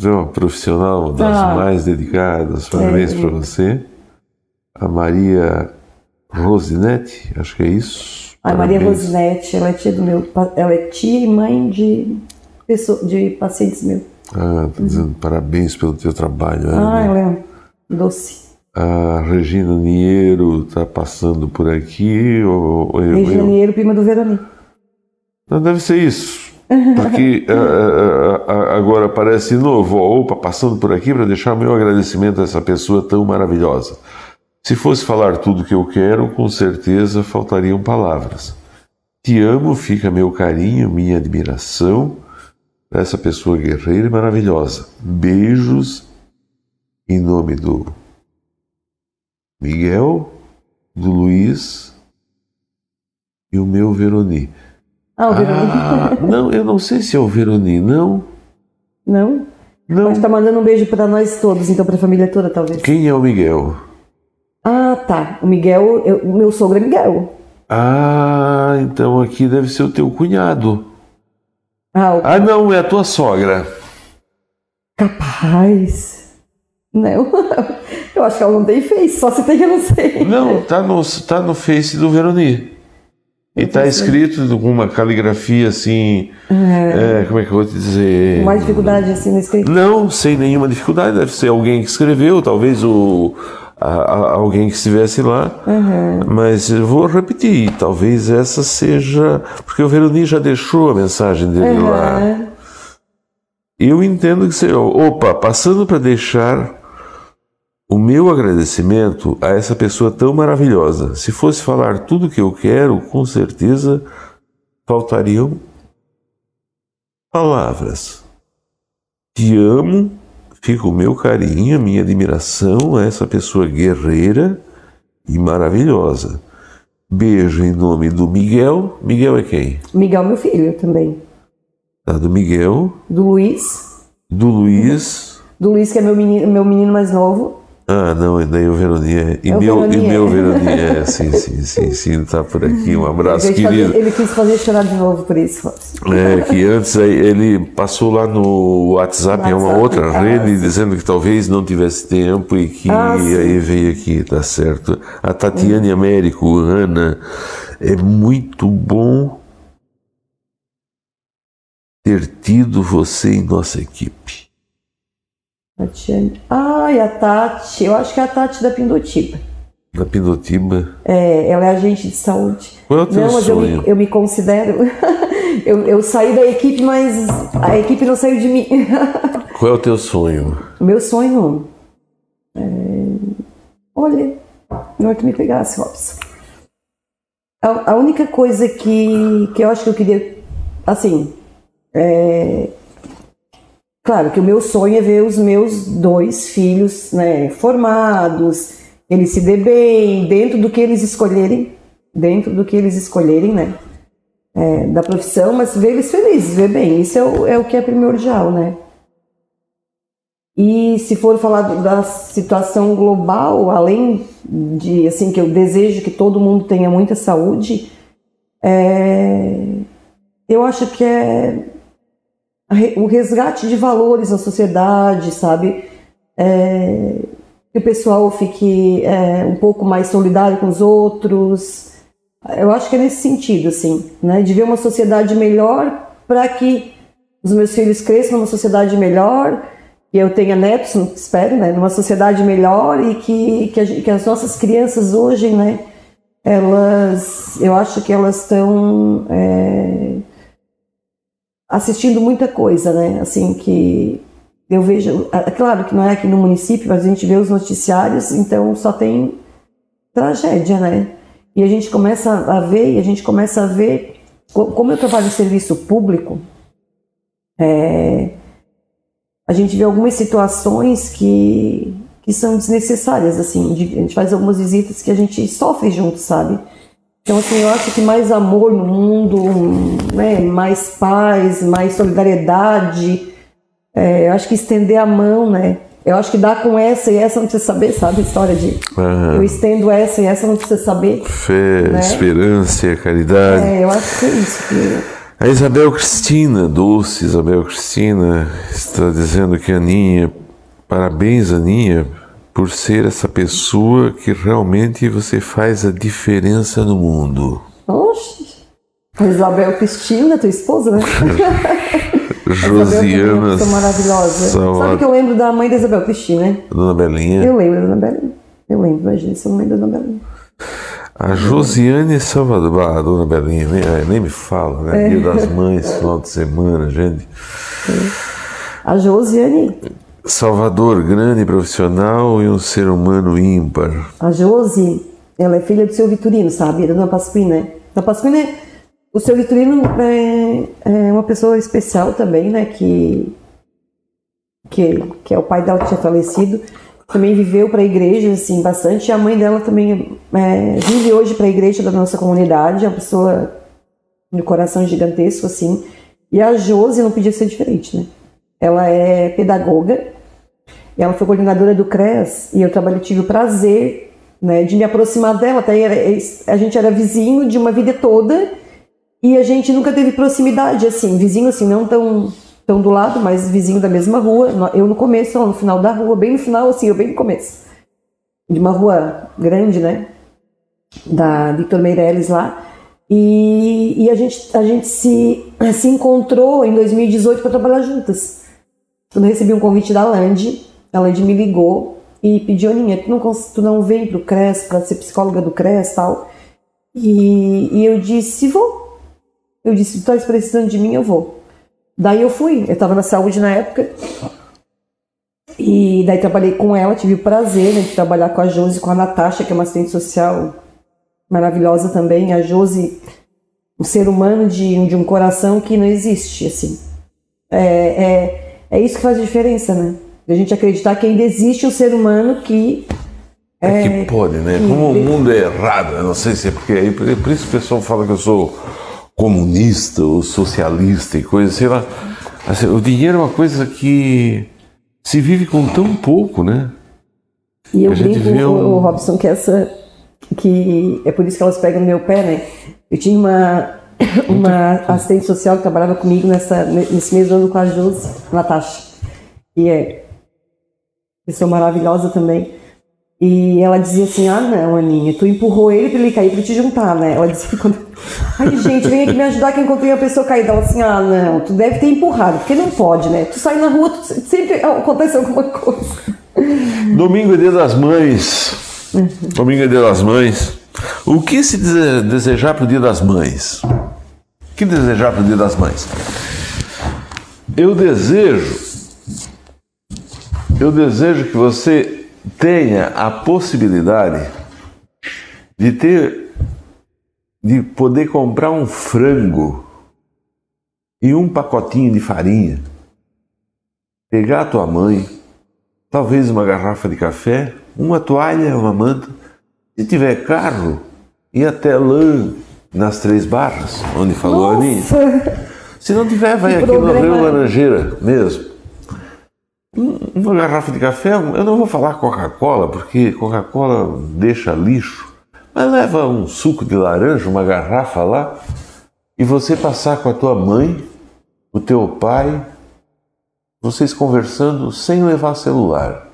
uma profissional das ah, mais dedicadas, parabéns é, para você. A Maria Rosinete, acho que é isso. A Maria Rosinete, ela é tia do meu, ela é tia e mãe de, pessoa, de pacientes meus. Ah, tá dizendo uhum. parabéns pelo teu trabalho. Ah, ela é doce. A Regina Niero está passando por aqui. Ou, ou Regina eu, Niero, prima do Veroni. Não deve ser isso. Porque agora aparece de novo, opa, passando por aqui para deixar meu agradecimento a essa pessoa tão maravilhosa. Se fosse falar tudo o que eu quero, com certeza faltariam palavras. Te amo, fica meu carinho, minha admiração para essa pessoa guerreira e maravilhosa. Beijos em nome do Miguel, do Luiz e o meu Veroni. Ah, o Veroni. Ah, não, eu não sei se é o Veroni, não. Não? Não. Mas tá mandando um beijo para nós todos, então para a família toda, talvez. Quem é o Miguel? Ah, tá. O Miguel, eu, o meu sogro é Miguel. Ah, então aqui deve ser o teu cunhado. Ah, o... ah não, é a tua sogra. Capaz. Não, eu acho que ela não tem Face, só se tem que eu não sei. Não, tá no, tá no Face do Veroni. E tá escrito com uma caligrafia assim. É. É, como é que eu vou te dizer? Mais dificuldade assim no escrito? Não, sem nenhuma dificuldade. Deve ser alguém que escreveu, talvez o a, a alguém que estivesse lá, uhum. mas eu vou repetir, talvez essa seja. Porque o Veroni já deixou a mensagem dele uhum. lá. Eu entendo que seja. Opa, passando para deixar o meu agradecimento a essa pessoa tão maravilhosa. Se fosse falar tudo o que eu quero, com certeza faltariam palavras. Te amo, fica o meu carinho, a minha admiração a essa pessoa guerreira e maravilhosa. Beijo em nome do Miguel. Miguel é quem? Miguel, meu filho também. Tá, do Miguel. Do Luiz. Do Luiz. Do Luiz, que é meu menino, meu menino mais novo. Ah, não, daí o Veroninha. E, É o meu, e Veroninha. meu Veroninha, é, sim, sim, sim, sim, tá por aqui. Um abraço, Ele quis fazer- querido. ele quis fazer chorar de novo por isso. É, que antes ele passou lá no WhatsApp, é uma outra ah, rede, dizendo que talvez não tivesse tempo e que Ah, aí veio aqui, tá certo. A Tatiane Américo, Ana, é muito bom ter tido você em nossa equipe. Tatiane. Ai, a Tati. Eu acho que é a Tati da Pindotiba. Na Pindotiba. É, ela é agente de saúde. Qual é o teu não, mas eu sonho? me, eu me considero. eu, eu saí da equipe, mas a equipe não saiu de mim. Qual é o teu sonho? Meu sonho. É... Olha, não é que me pegasse, Robson. A, a única coisa que, que eu acho que eu queria. Assim. É... Claro que o meu sonho é ver os meus dois filhos né, formados, eles se dê bem, dentro do que eles escolherem, dentro do que eles escolherem, né? é, da profissão, mas ver eles felizes, ver bem. Isso é o, é o que é primordial, né? E se for falar da situação global, além de assim que eu desejo que todo mundo tenha muita saúde, é, eu acho que é o resgate de valores na sociedade, sabe? É, que o pessoal fique é, um pouco mais solidário com os outros. Eu acho que é nesse sentido, assim, né? De ver uma sociedade melhor para que os meus filhos cresçam numa sociedade melhor, que eu tenha netos, espero, né? Numa sociedade melhor e que, que, que as nossas crianças hoje, né? Elas, eu acho que elas estão é, assistindo muita coisa, né? Assim que eu vejo, é claro que não é aqui no município, mas a gente vê os noticiários, então só tem tragédia, né? E a gente começa a ver, e a gente começa a ver, co- como eu trabalho em serviço público, é, a gente vê algumas situações que, que são desnecessárias, assim, a gente faz algumas visitas que a gente sofre junto, sabe? Então, assim, eu acho que mais amor no mundo, né, mais paz, mais solidariedade, é, eu acho que estender a mão, né? Eu acho que dar com essa e essa não precisa saber, sabe? História de Ah, eu estendo essa e essa não precisa saber. fé, Né? esperança, caridade. É, eu acho que é isso. Que... A Isabel Cristina, doce Isabel Cristina, está dizendo que Aninha, parabéns Aninha, por ser essa pessoa que realmente você faz a diferença no mundo. Oxe! A Isabel Cristina, tua esposa, né? É Josiana pessoa maravilhosa. Sabe Salvador. que eu lembro da mãe da Isabel Cristina, né? Dona Belinha. Eu lembro da Dona Belinha. Eu lembro, imagina se eu não lembro da Dona Belinha. A Josiane Salvador. Ah, a Dona Belinha, nem, ah, nem me fala, né? É. Dia das Mães, final de semana, gente. A Josiane, Salvador, grande profissional e um ser humano ímpar. a Josi, ela é filha do seu Vitorino, sabe? Da Dona Pasquina, né? Dona Pasquina, é- o seu Vitorino é, é uma pessoa especial também, né? Que, que, que é o pai dela que tinha falecido. Também viveu para a igreja, assim, bastante. E a mãe dela também é, vive hoje para a igreja da nossa comunidade. É uma pessoa de coração gigantesco, assim. E a Josi não podia ser diferente, né? Ela é pedagoga ela foi coordenadora do CRES e eu trabalhei, tive o prazer né, de me aproximar dela. Até era- a gente era vizinho de uma vida toda e a gente nunca teve proximidade, assim, vizinho assim, não tão, tão do lado, mas vizinho da mesma rua. Eu no começo, ela no final da rua, bem no final, assim, eu bem no começo. De uma rua grande, né? Da Victor Meirelles lá. E, e a gente, a gente se, se encontrou em 2018 para trabalhar juntas. Quando eu recebi um convite da Land, a Land me ligou e pediu, Aninha, tu não, tu não vem pro CRES para ser psicóloga do CRES tal? E, e eu disse, vou. Eu disse, tu estás precisando de mim, eu vou. Daí eu fui. Eu estava na saúde na época. E daí trabalhei com ela, tive o prazer né, de trabalhar com a Josi, com a Natasha, que é uma assistente social maravilhosa também. A Josi, um ser humano de, de um coração que não existe, assim. É, é, é isso que faz a diferença, né? A gente acreditar que ainda existe um ser humano que é, é que pode, né? Como o mundo é errado, eu não sei se é porque aí por isso o pessoal fala que eu sou comunista ou socialista e coisa, sei lá. Assim, o dinheiro é uma coisa que se vive com tão pouco, né? E eu brinco, um... o Robson, que essa que é por isso que elas pegam no meu pé, né? Eu tinha uma uma assistente social que trabalhava comigo nessa nesse mesmo ano com a Josi, Natasha, que é pessoa maravilhosa também. E ela dizia assim: Ah, não, Aninha, tu empurrou ele pra ele cair pra te juntar, né? Ela disse que quando. Ai, gente, vem aqui me ajudar que encontrei a pessoa caída. Ela assim: Ah, não, tu deve ter empurrado, porque não pode, né? Tu sai na rua, tu... sempre acontece alguma coisa. Domingo é dia das mães. Domingo é dia das mães. O que se desejar pro dia das mães? O que desejar pro dia das mães? Eu desejo. Eu desejo que você tenha a possibilidade de ter de poder comprar um frango e um pacotinho de farinha, pegar a tua mãe, talvez uma garrafa de café, uma toalha, uma manta, se tiver carro, ir até lá nas Três Barras, onde falou Nossa. a Aninha. Se não tiver, vai aqui no Rio Laranjeira mesmo uma garrafa de café, eu não vou falar Coca-Cola, porque Coca-Cola deixa lixo, mas leva um suco de laranja, uma garrafa lá, e você passar com a tua mãe, o teu pai, vocês conversando sem levar celular.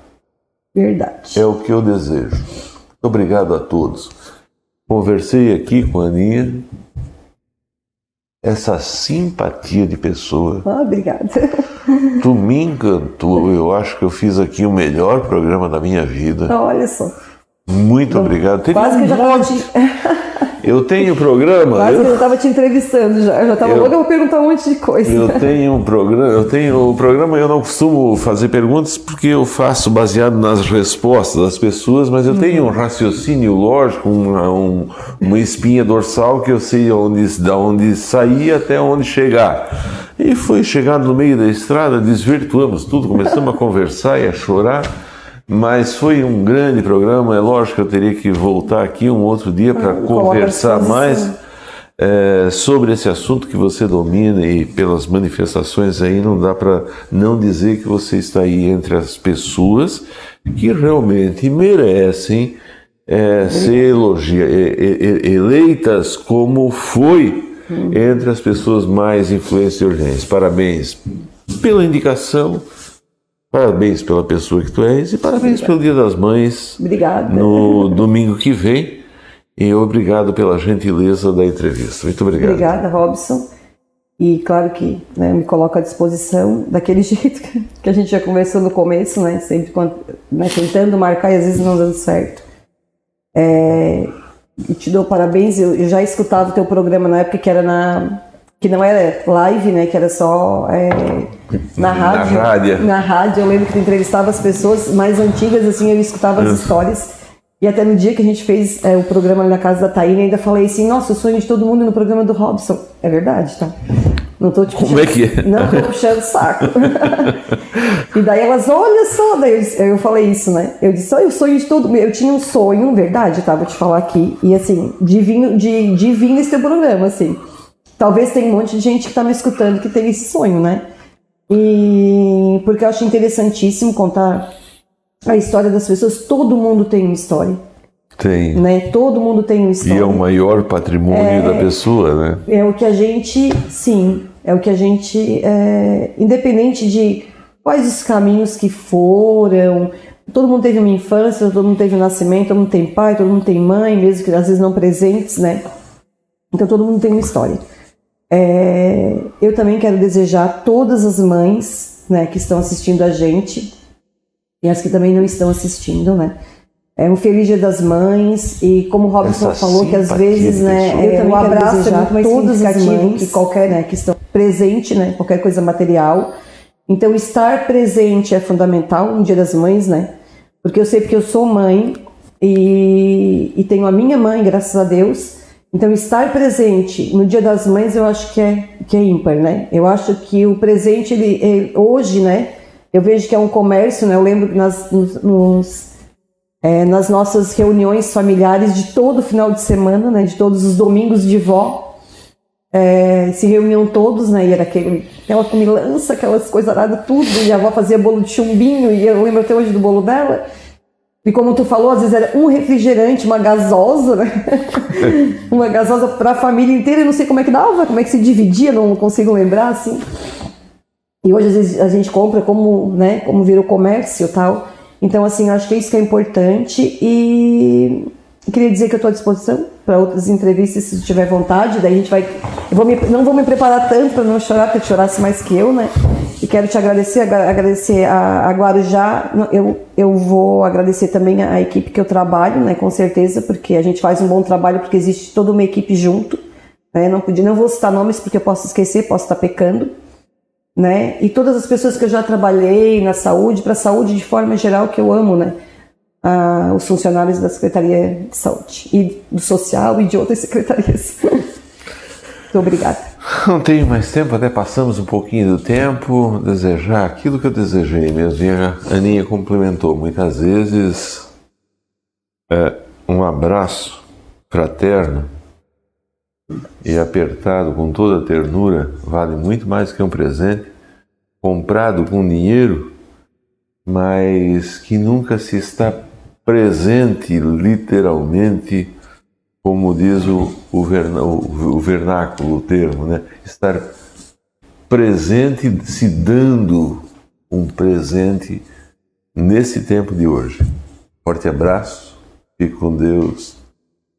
Verdade. É o que eu desejo. Muito obrigado a todos. Conversei aqui com a Aninha, essa simpatia de pessoa. Ah, obrigada. Tu me encantou. Eu acho que eu fiz aqui o melhor programa da minha vida. Olha só. Muito obrigado. Teve Quase um que eu já estava te... Eu tenho programa. Quase eu... que eu estava te entrevistando já. Eu já estava eu... vou perguntar um monte de coisa. Eu tenho um programa. Eu tenho o programa. Eu não costumo fazer perguntas porque eu faço baseado nas respostas das pessoas, mas eu uhum. tenho um raciocínio lógico, uma, um, uma espinha dorsal que eu sei onde, da onde sair até onde chegar. E foi chegando no meio da estrada, desvirtuamos tudo, começamos a conversar e a chorar. Mas foi um grande programa. É lógico que eu teria que voltar aqui um outro dia para ah, conversar mais é, sobre esse assunto que você domina e pelas manifestações aí não dá para não dizer que você está aí entre as pessoas que realmente merecem é, ser elogia, eleitas como foi entre as pessoas mais influentes e urgentes. Parabéns pela indicação Parabéns pela pessoa que tu és e parabéns pelo Dia das Mães. Obrigada. No domingo que vem. E obrigado pela gentileza da entrevista. Muito obrigado. Obrigada, Robson. E claro que né, me coloco à disposição daquele jeito que a gente já conversou no começo, né? Sempre quando, né, tentando marcar e às vezes não dando certo. É, e te dou parabéns. Eu, eu já escutava o teu programa na época que era na que não era live, né? Que era só é, na rádio. Na rádio. Na rádio. Eu lembro que tu entrevistava as pessoas mais antigas, assim, eu escutava as histórias. E até no dia que a gente fez é, o programa ali na casa da Taína, ainda falei assim, nossa, o sonho de todo mundo no programa do Robson. É verdade, tá? Não tô te puxando, Como é que é? Não tô puxando saco. e daí elas, olha só, daí eu, eu falei isso, né? Eu disse, olha, o sonho de todo mundo. Eu tinha um sonho, verdade, tá? Vou te falar aqui. E assim, divino, de, divino esse teu programa, assim. Talvez tenha um monte de gente que está me escutando que tem esse sonho, né? E porque eu acho interessantíssimo contar a história das pessoas. Todo mundo tem uma história. Tem. Né? Todo mundo tem uma história. E é o maior patrimônio é, da pessoa, né? É o que a gente, sim, é o que a gente, é, independente de quais os caminhos que foram, todo mundo teve uma infância, todo mundo teve um nascimento, todo mundo tem pai, todo mundo tem mãe, mesmo que às vezes não presentes, né? Então todo mundo tem uma história. É, eu também quero desejar a todas as mães né, que estão assistindo a gente e as que também não estão assistindo, né? É um feliz dia das mães e como o Robson Essa falou que às vezes, né, eu também um abraço é muito mais todas as mães que qualquer, né, que estão presente, né, qualquer coisa material Então, estar presente é fundamental no Dia das Mães, né? Porque eu sei que eu sou mãe e, e tenho a minha mãe, graças a Deus. Então, estar presente no Dia das Mães eu acho que é, que é ímpar, né? Eu acho que o presente, ele, ele hoje, né? Eu vejo que é um comércio, né? Eu lembro que nas, nos, é, nas nossas reuniões familiares de todo final de semana, né? De todos os domingos de vó, é, se reuniam todos, né? E era aquele, aquela comilança, aquelas coisas tudo. E a avó fazia bolo de chumbinho, e eu lembro até hoje do bolo dela. E como tu falou, às vezes era um refrigerante, uma gasosa, né? uma gasosa para a família inteira. Eu não sei como é que dava, como é que se dividia, não consigo lembrar assim. E hoje às vezes a gente compra como, né, como vira o comércio e tal. Então assim, acho que é isso que é importante e queria dizer que eu estou à disposição para outras entrevistas se tiver vontade. Daí a gente vai, vou me, não vou me preparar tanto para não chorar, porque chorasse mais que eu, né? E quero te agradecer, agradecer a, a Guarujá. Eu, eu vou agradecer também a, a equipe que eu trabalho, né? Com certeza, porque a gente faz um bom trabalho, porque existe toda uma equipe junto. Né? Não podia, não vou citar nomes porque eu posso esquecer, posso estar pecando. Né? E todas as pessoas que eu já trabalhei na saúde, para a saúde de forma geral, que eu amo, né? Ah, os funcionários da Secretaria de Saúde e do Social e de outras secretarias. Muito obrigada. Não tenho mais tempo, até passamos um pouquinho do tempo. Desejar aquilo que eu desejei mesmo. E a Aninha complementou muitas vezes. É, um abraço fraterno e apertado com toda ternura vale muito mais que um presente comprado com dinheiro, mas que nunca se está presente literalmente como diz o, o, verna, o, o vernáculo, o termo, né? estar presente, se dando um presente nesse tempo de hoje. Forte abraço, fique com Deus.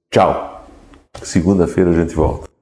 Tchau. Segunda-feira a gente volta.